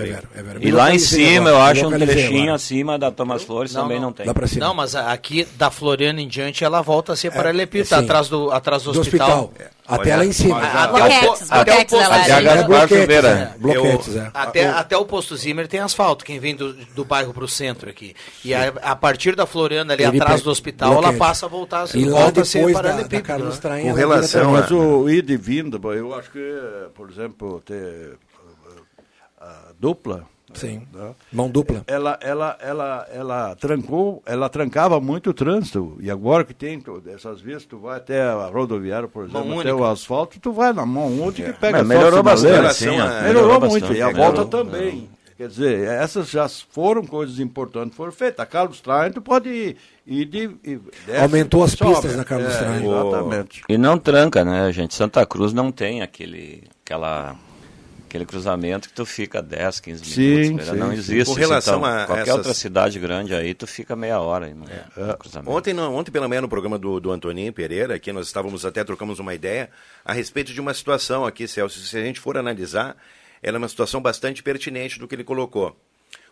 vero, é. E lá em cima, agora, eu acho um trechinho agora. acima da Thomas Flores também não, tem. Não, mas aqui da Floriana em diante ela volta a ser paralelepípeda, sim. atrás do, atrás do, Do hospital. hospital. Até lá em cima. Até, o, posto Até a Zimmer- Gaspar Bloquetes, Silveira. é. Bloquetes, é. Até, O- posto Zimmer tem asfalto, quem vem do, do bairro para o centro aqui. E a, a partir da Floriana ali Ele atrás do hospital, ela bloquete. passa a voltar a E lá volta a ser paralelepípedo, né? Traem, Com ela relação vira mas o ida e vinda, bom, eu acho que, por exemplo, ter a, a dupla. Sim. né? Mão dupla. Ela, ela, ela, ela trancou, ela trancava muito o trânsito. E agora que tem essas vias, tu vai até a rodoviária, por exemplo, Mão até única. o asfalto, tu vai na mão única e pega Mas melhorou bastante, sinaleira. sim, ó. Melhorou, Melhorou muito. bastante, E a melhorou. volta também. Quer dizer, essas já foram coisas importantes, foram feitas. A Carlos Traem, tu pode ir, ir de, e desce, Aumentou as sobe. pistas na Carlos É. Exatamente. E não tranca, né, gente? Santa Cruz não tem aquele, aquela, aquele cruzamento que tu fica 10, 15 Sim, minutos. sim, não sim. existe. Com relação então, a qualquer essas- outra cidade grande aí, tu fica meia hora. aí no- no cruzamento. Ontem, não, ontem pela manhã no programa do, do Antoninho Pereira, aqui nós estávamos até trocamos uma ideia a respeito de uma situação aqui, Celso. Se a gente for analisar, ela é uma situação bastante pertinente do que ele colocou.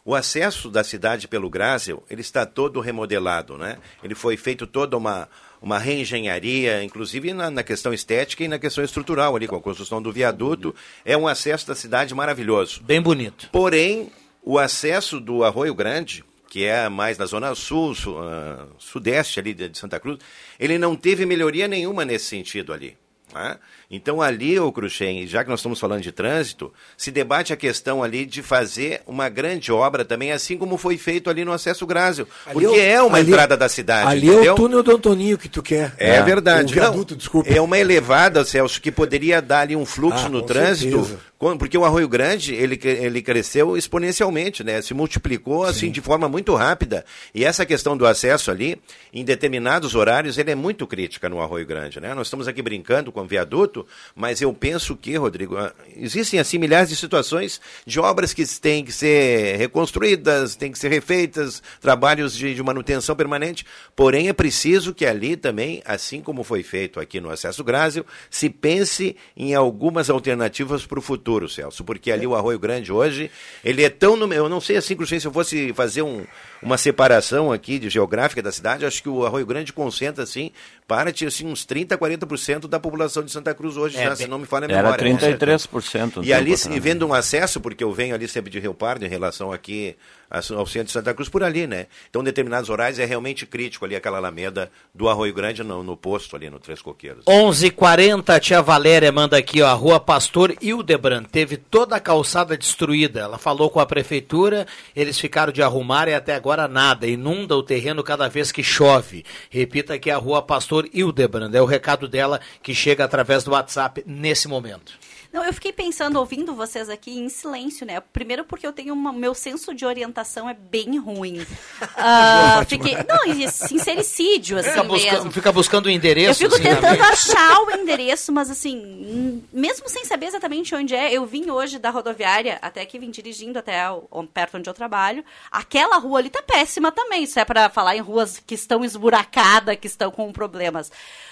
O acesso da cidade pelo Grásel, ele está todo remodelado, né? Ele foi feito toda uma, uma reengenharia, inclusive na, na questão estética e na questão estrutural ali, com a construção do viaduto. É um acesso da cidade maravilhoso. Bem bonito. Porém, o acesso do Arroio Grande, que é mais na zona sul, su- ah, sudeste ali de de Santa Cruz, ele não teve melhoria nenhuma nesse sentido ali. né? Então ali, o Cruxem, já que nós estamos falando de trânsito, se debate a questão ali de fazer uma grande obra também, assim como foi feito ali no acesso Grásio, porque é é o- uma ali- entrada da cidade, Ali entendeu? é o túnel do Antoninho que tu quer. É verdade. O viaduto, Não, desculpa. É uma elevada, Celso, que poderia dar ali um fluxo Ah, no trânsito. certeza. Porque o Arroio Grande, ele, ele cresceu exponencialmente, né? Se multiplicou, assim, de forma muito rápida. E essa questão do acesso ali, em determinados horários, ele é muito crítica no Arroio Grande, né? Nós estamos aqui brincando com o viaduto, mas eu penso que, Rodrigo, ah, existem, assim, milhares de situações de obras que têm que ser reconstruídas, têm que ser refeitas, trabalhos de, de manutenção permanente. Porém, é preciso que ali também, assim como foi feito aqui no Acesso Grásio, se pense em algumas alternativas para o futuro, Celso. Porque ali o Arroio Grande hoje, ele é tão... Eu não sei assim, se eu fosse fazer um, uma separação aqui de geográfica da cidade, acho que o Arroio Grande concentra, assim, para assim, uns 30%, 40% da população de Santa Cruz hoje, É, já, bem- se não me falha a era memória. né? 33% no E ali, atrás. vendo um acesso, porque eu venho ali sempre de Rio Pardo, em relação aqui ao centro de Santa Cruz, por ali, né? Então, determinados horários é realmente crítico ali aquela alameda do Arroio Grande, no, no posto ali, no Três Coqueiros. 11:40 a tia Valéria manda aqui, ó, a rua Pastor Hildebrand teve toda a calçada destruída. Ela falou com a prefeitura, eles ficaram de arrumar e até agora nada. Inunda o terreno cada vez que chove. Repita aqui a rua Pastor Hildebrand. É o recado dela que chega através do WhatsApp nesse momento. Não, eu fiquei pensando, ouvindo vocês aqui em silêncio, né? Primeiro porque eu tenho uma, meu senso de orientação é bem ruim. (laughs) Ah, fiquei, não, e sincericídio, assim Fica, busca- mesmo. fica buscando o endereço. Eu fico assim, na tentando achar o endereço, mas assim, hum, mesmo sem saber exatamente onde é, eu vim hoje da rodoviária, até aqui vim dirigindo até o- perto onde eu trabalho. Aquela rua ali tá péssima também, isso é para falar em ruas que estão esburacadas, que estão com problemas.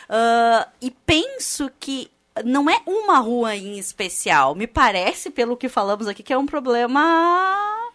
Ah, e penso que não é uma rua em especial. Me parece, pelo que falamos aqui, que é um problema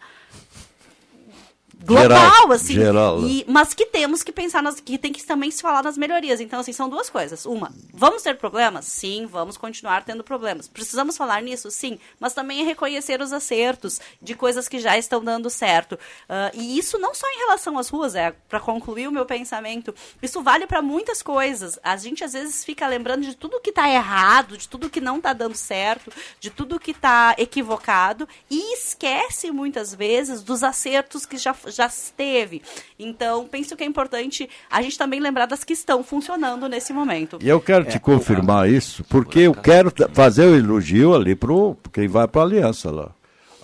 global, Geral, assim. geral, né? E- mas que temos que pensar nas que tem que também se falar nas melhorias. Então, assim, são duas coisas. Uma, vamos ter problemas? Sim, vamos continuar tendo problemas. Precisamos falar nisso? Sim, mas também é reconhecer os acertos de coisas que já estão dando certo. Ah, e isso não só em relação às ruas, é para concluir o meu pensamento. Isso vale para muitas coisas. A gente às vezes fica lembrando de tudo que está errado, de tudo que não está dando certo, de tudo que está equivocado e esquece muitas vezes dos acertos que já, já teve. Então, penso que é importante a gente também lembrar das que estão funcionando nesse momento. E eu quero te confirmar isso, porque eu quero fazer o elogio ali pro quem vai para a Aliança lá.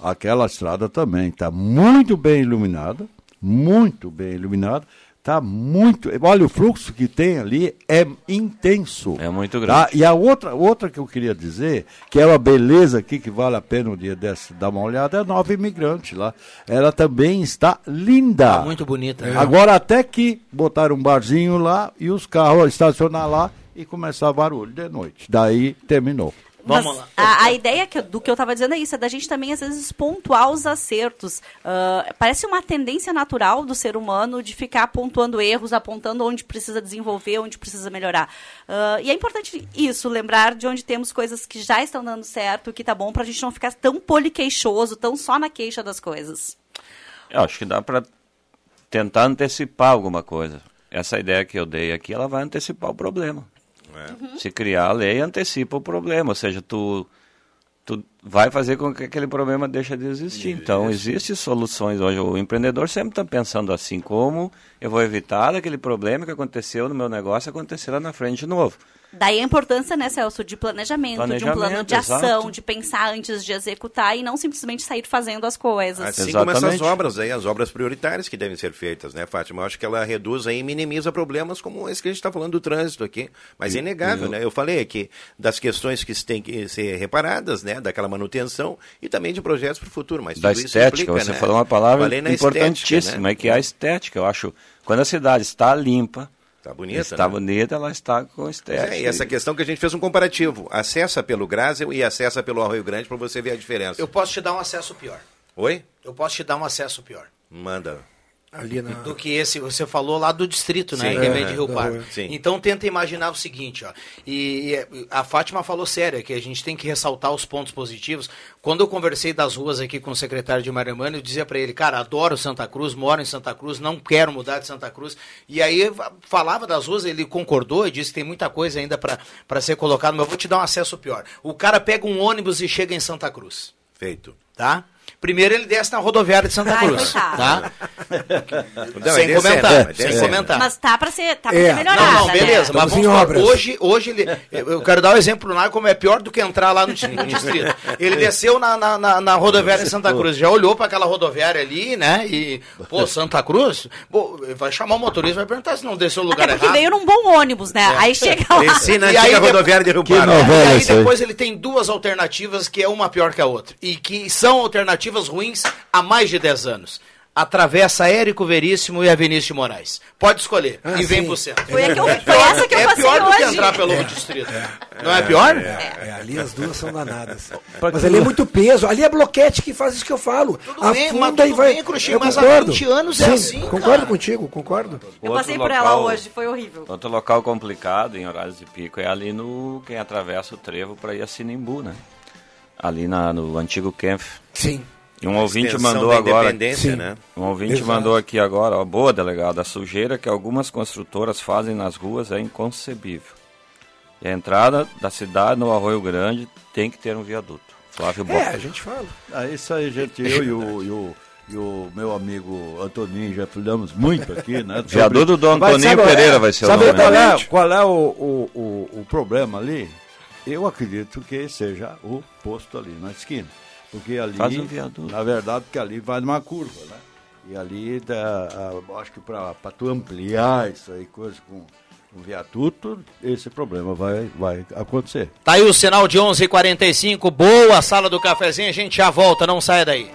Aquela estrada também está muito bem iluminada, muito bem iluminada. Tá muito. Olha, o fluxo que tem ali é intenso. É muito Tá? grande. E a outra, outra que eu queria dizer, que é uma beleza aqui que vale a pena um dia desse dar uma olhada, é a nova imigrante lá. Ela também está linda. Tá muito bonita. né? Agora até que botaram um barzinho lá e os carros estacionar lá e começar barulho de noite. Daí terminou. Mas A, a ideia que do que eu estava dizendo é isso, é da gente também, às vezes, pontuar os acertos. Ah, parece uma tendência natural do ser humano de ficar pontuando erros, apontando onde precisa desenvolver, onde precisa melhorar. Ah, e é importante isso, lembrar de onde temos coisas que já estão dando certo, que tá bom, pra gente não ficar tão poliqueixoso, tão só na queixa das coisas. Eu acho que dá para tentar antecipar alguma coisa. Essa ideia que eu dei aqui, ela vai antecipar o problema. Se criar a lei, antecipa o problema. Ou seja, tu, tu vai fazer com que aquele problema deixe de existir. Então, existem soluções hoje. O empreendedor sempre está pensando assim, como eu vou evitar aquele problema que aconteceu no meu negócio acontecer lá na frente de novo. Daí a importância, né, Celso, de planejamento, de um plano Planejamento, de ação, exato. de pensar antes de executar e não simplesmente sair fazendo as coisas. Assim como essas obras aí, as obras prioritárias que devem ser feitas, né, Fátima? Eu acho que ela reduz aí e minimiza problemas como esse que a gente está falando do trânsito aqui. Mas é inegável, né? Eu falei aqui das questões que têm que ser reparadas, né? Daquela manutenção e também de projetos para o futuro. Mas da tudo isso estética, implica, você né? falou uma palavra Falei na importantíssima, estética, né? é que é a estética. Eu acho, quando a cidade está limpa, Está bonita, está né? bonita, ela está com Pois estética. é, e essa questão que a gente fez um comparativo. Acessa pelo Grásel e acessa pelo Arroio Grande para você ver a diferença. Eu posso te dar um acesso pior. Oi? Eu posso te dar um acesso pior. Manda. Ali na... Do que esse, você falou lá do distrito, né? Sim. É, de Rio Pardo. Rio. Sim. Então tenta imaginar o seguinte, ó. E, e a Fátima falou sério, é que a gente tem que ressaltar os pontos positivos. Quando eu conversei das ruas aqui com o secretário de Marimano, eu dizia para ele, cara, adoro Santa Cruz, moro em Santa Cruz, não quero mudar de Santa Cruz. E aí eu falava das ruas, ele concordou e disse que tem muita coisa ainda para ser colocado, mas eu vou te dar um acesso pior. O cara pega um ônibus e chega em Santa Cruz. Feito. Tá? Primeiro ele desce na rodoviária de Santa Ai, Cruz. Tá? Não, sem é comentar, sério, sem é comentar. Mas tá pra ser, tá pra É. ser melhorada, Não, não, beleza, né? mas vamos supor, hoje, hoje ele. Eu quero dar um exemplo lá como é pior do que entrar lá no, no distrito. Ele desceu na, na, na- na rodoviária de Santa Cruz, já olhou para aquela rodoviária ali, né? E, pô, Santa Cruz, pô, vai chamar o motorista, vai perguntar se não desceu no lugar Até porque errado. veio num bom ônibus, né? Aí chega lá. Desci na E aí rodoviária de Rio Pardo. E aí? depois ele tem duas alternativas que é uma pior que a outra. E que são alternativas ruins há mais de 10 anos. Atravessa Érico Veríssimo e a Vinícius de Moraes. Pode escolher. Ah, e vem sim. pro centro. Foi, eu, foi essa que eu é passei pior do que hoje. entrar pelo distrito. Não é pior? É, ali as duas são danadas. Mas ali é muito peso. Ali é bloquete que faz isso que eu falo. Tudo bem, mas Afunda e tudo vai. bem, Cruxinho, eu mas há concordo. 20 anos é Sim, assim, Concordo cara. contigo, concordo. Eu Outro passei por ela hoje, foi horrível. Outro local complicado em horários de pico é ali no quem atravessa o trevo para ir a Sinimbu, né? Ali na, no antigo Kempf. Sim. E um ouvinte mandou agora. independência, Sim. né? Um ouvinte Exato. mandou aqui agora, ó, boa delegada, a sujeira que algumas construtoras fazem nas ruas é inconcebível. E a entrada da cidade no Arroio Grande tem que ter um viaduto. Flávio É, Boca. a gente fala. Ah, isso aí, gente, eu e o, e o, e o meu amigo Antoninho já falamos muito aqui, né? sobre- (laughs) Viaduto do Antoninho sabe, Pereira é, vai ser o sabe nome, Qual é, qual é o, o, o, o problema ali? Eu acredito que seja o posto ali na esquina. Porque ali, Faz um viaduto. na verdade, porque ali vai numa curva, né? E ali, dá, acho que para tu ampliar isso aí, coisa com um viaduto, esse problema vai, vai acontecer. Tá aí o sinal de 11:45. Boa sala do cafezinho. A gente já volta, não saia daí.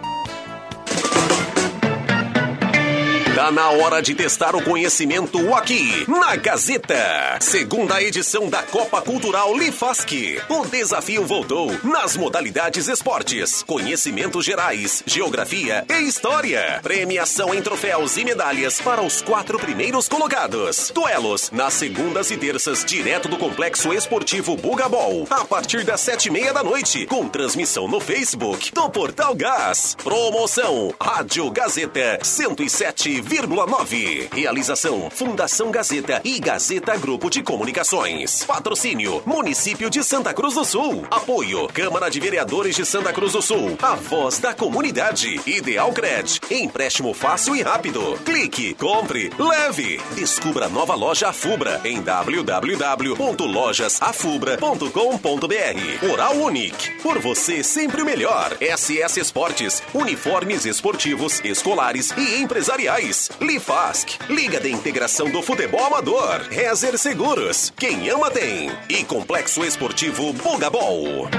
Tá na hora de testar o conhecimento aqui, na Gazeta. Segunda edição da Copa Cultural Lifask. O desafio voltou nas modalidades esportes, conhecimentos gerais, geografia e história. Premiação em troféus e medalhas para os quatro primeiros colocados. Duelos nas segundas e terças, direto do Complexo Esportivo Bugabol, a partir das sete e meia da noite, com transmissão no Facebook do Portal Gás. Promoção Rádio Gazeta 107,9. Realização Fundação Gazeta e Gazeta Grupo de Comunicações. Patrocínio Município de Santa Cruz do Sul. Apoio Câmara de Vereadores de Santa Cruz do Sul. A voz da comunidade. Ideal Cred. Empréstimo fácil e rápido. Clique, compre, leve. Descubra nova loja Afubra em www.lojasafubra.com.br. Oral Unique. Por você sempre o melhor. SS Esportes. Uniformes esportivos, escolares e empresariais. Lifask. Liga de Integração do Futebol Amador. Rezer Seguros. Quem ama tem. E Complexo Esportivo Bugabol.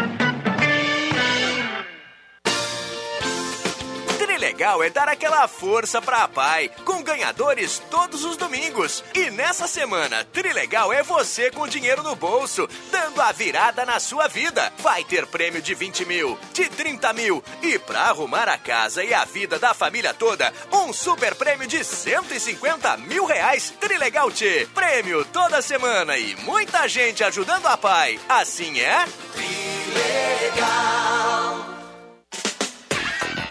Trilegal é dar aquela força pra pai, com ganhadores todos os domingos. E nessa semana, Trilegal é você com dinheiro no bolso, dando a virada na sua vida. Vai ter prêmio de 20 mil, de 30 mil e pra arrumar a casa e a vida da família toda, um super prêmio de 150 mil reais. Trilegal T. Prêmio toda semana e muita gente ajudando a pai. Assim é?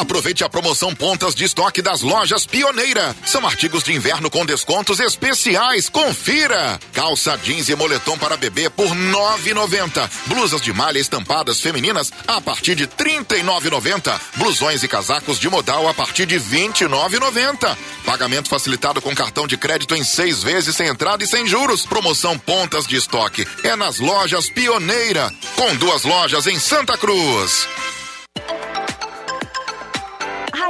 Aproveite a promoção Pontas de Estoque das lojas Pioneira. São artigos de inverno com descontos especiais. Confira! Calça jeans e moletom para bebê por R$ 9,90. Blusas de malha estampadas femininas a partir de R$ 39,90. Blusões e casacos de modal a partir de R$ 29,90. Pagamento facilitado com cartão de crédito em seis vezes sem entrada e sem juros. Promoção Pontas de Estoque. É nas lojas Pioneira. Com duas lojas em Santa Cruz.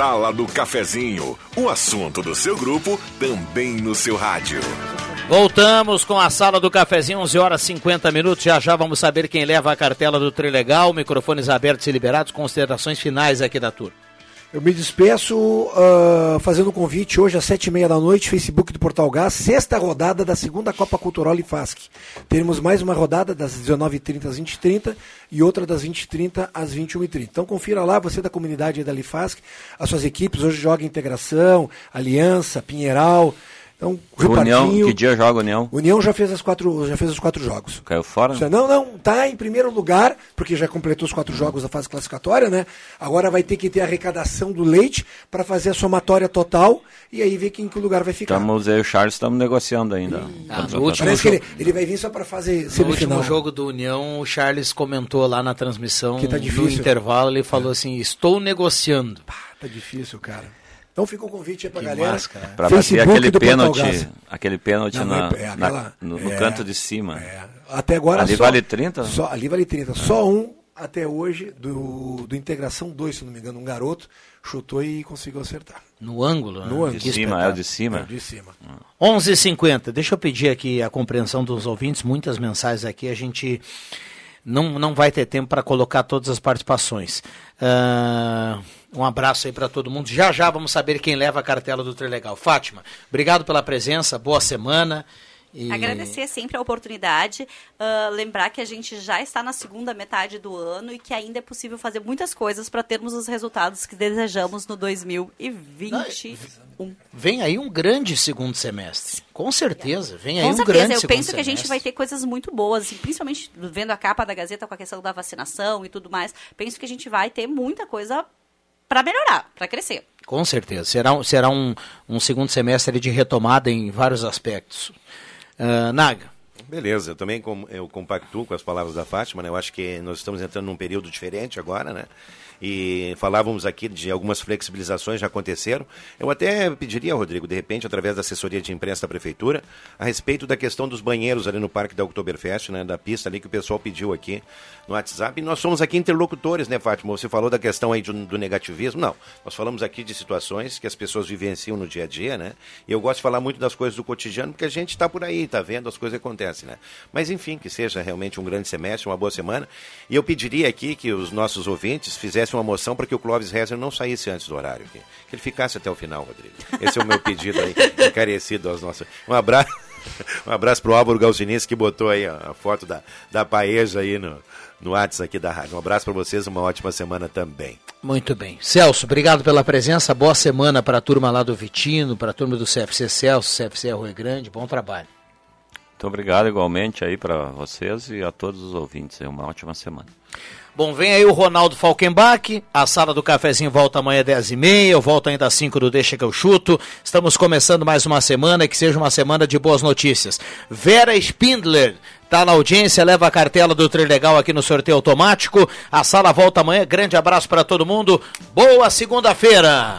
Sala do Cafezinho, o assunto do seu grupo também no seu rádio. Voltamos com a sala do cafezinho, 11 horas 50 minutos. Já já vamos saber quem leva a cartela do Trilegal. Microfones abertos e liberados. Considerações finais aqui da turma. Eu me despeço uh, fazendo um convite hoje às sete e meia da noite, Facebook do Portal Gás, sexta rodada da segunda Copa Cultural Lifask. Teremos mais uma rodada das 19h30 às 20h30 e outra das 20h30 às 21h30. Então confira lá, você da comunidade da Lifask, as suas equipes, hoje joga Integração, Aliança, Pinheiral, Então, União, que dia joga a União? União já fez as quatro, já fez os quatro jogos. Caiu fora? É- Não, não, tá em primeiro lugar, porque já completou os quatro jogos da fase classificatória, né? Agora vai ter que ter a arrecadação do leite para fazer a somatória total e aí ver quem que lugar vai ficar. Estamos, e o Charles estamos negociando ainda. Ah, Contratação. no último Parece que ele, jogo- ele vai vir só para fazer No semifinal. último jogo do União, o Charles comentou lá na transmissão, Que tá no difícil. intervalo, ele falou assim, estou negociando. Tá difícil, cara. Então fica o convite aí pra Que galera. máscara. Para bater Facebook aquele pênalti, aquele pênalti Não, na, é- é na- aquela- no, no é. canto de cima. Até agora Ali só, vale 30? Só, ali vale 30. Só um até hoje do, do Integração 2, se não me engano, um garoto chutou e conseguiu acertar. No ângulo, né? No ângulo. De cima, é o de cima. É o de cima. 11h50. Deixa eu pedir aqui a compreensão dos ouvintes, muitas mensagens aqui, a gente não, não vai ter tempo para colocar todas as participações. Ah, um abraço aí para todo mundo. Já já vamos saber quem leva a cartela do Trilegal. Fátima, obrigado pela presença, boa semana. E... Agradecer sempre a oportunidade, ah, lembrar que a gente já está na segunda metade do ano e que ainda é possível fazer muitas coisas para termos os resultados que desejamos no 2021. Vem aí um grande segundo semestre. Com certeza, vem aí Com um certeza, grande eu segundo penso que a gente semestre. vai ter coisas muito boas, assim, principalmente vendo a capa da Gazeta com a questão da vacinação e tudo mais. Penso que a gente vai ter muita coisa para melhorar, para crescer. Com certeza. Será, será um, um segundo semestre de retomada em vários aspectos. Ah, Naga. Beleza, também com- eu compactuo com as palavras da Fátima, né? Eu acho que nós estamos entrando num período diferente agora, né? E falávamos aqui de algumas flexibilizações já aconteceram. Eu até pediria, Rodrigo, de repente, através da assessoria de imprensa da prefeitura, a respeito da questão dos banheiros ali no Parque da Oktoberfest, né? Da pista ali que o pessoal pediu aqui no WhatsApp. E nós somos aqui interlocutores, né, Fátima? Você falou da questão aí do, do negativismo. Não, nós falamos aqui de situações que as pessoas vivenciam no dia a dia, né? E eu gosto de falar muito das coisas do cotidiano, porque a gente está por aí, está vendo, as coisas acontecem, né? Mas enfim, que seja realmente um grande semestre, uma boa semana. E eu pediria aqui que os nossos ouvintes fizessem uma moção para que o Clóvis Rezer não saísse antes do horário aqui. Que ele ficasse até o final, Rodrigo. Esse é o meu pedido aí, (laughs) encarecido aos nossos. Um abraço. (laughs) Um abraço pro Álvaro Galcinis que botou aí a, a foto da, da paeja aí no, no WhatsApp aqui da rádio. Um abraço para vocês, uma ótima semana também. Muito bem. Celso, obrigado pela presença. Boa semana para a turma lá do Vitino, para a turma do CFC Celso, CFC Rui Grande. Bom trabalho. Muito obrigado igualmente aí para vocês e a todos os ouvintes. É uma ótima semana. Bom, vem aí o Ronaldo Falkenbach, a sala do cafezinho volta amanhã às 10h30, eu volto ainda às 5 do Deixa que eu chuto. Estamos começando mais uma semana, que seja uma semana de boas notícias. Vera Spindler tá na audiência, leva a cartela do Trilegal aqui no sorteio automático. A sala volta amanhã, grande abraço para todo mundo. Boa segunda-feira!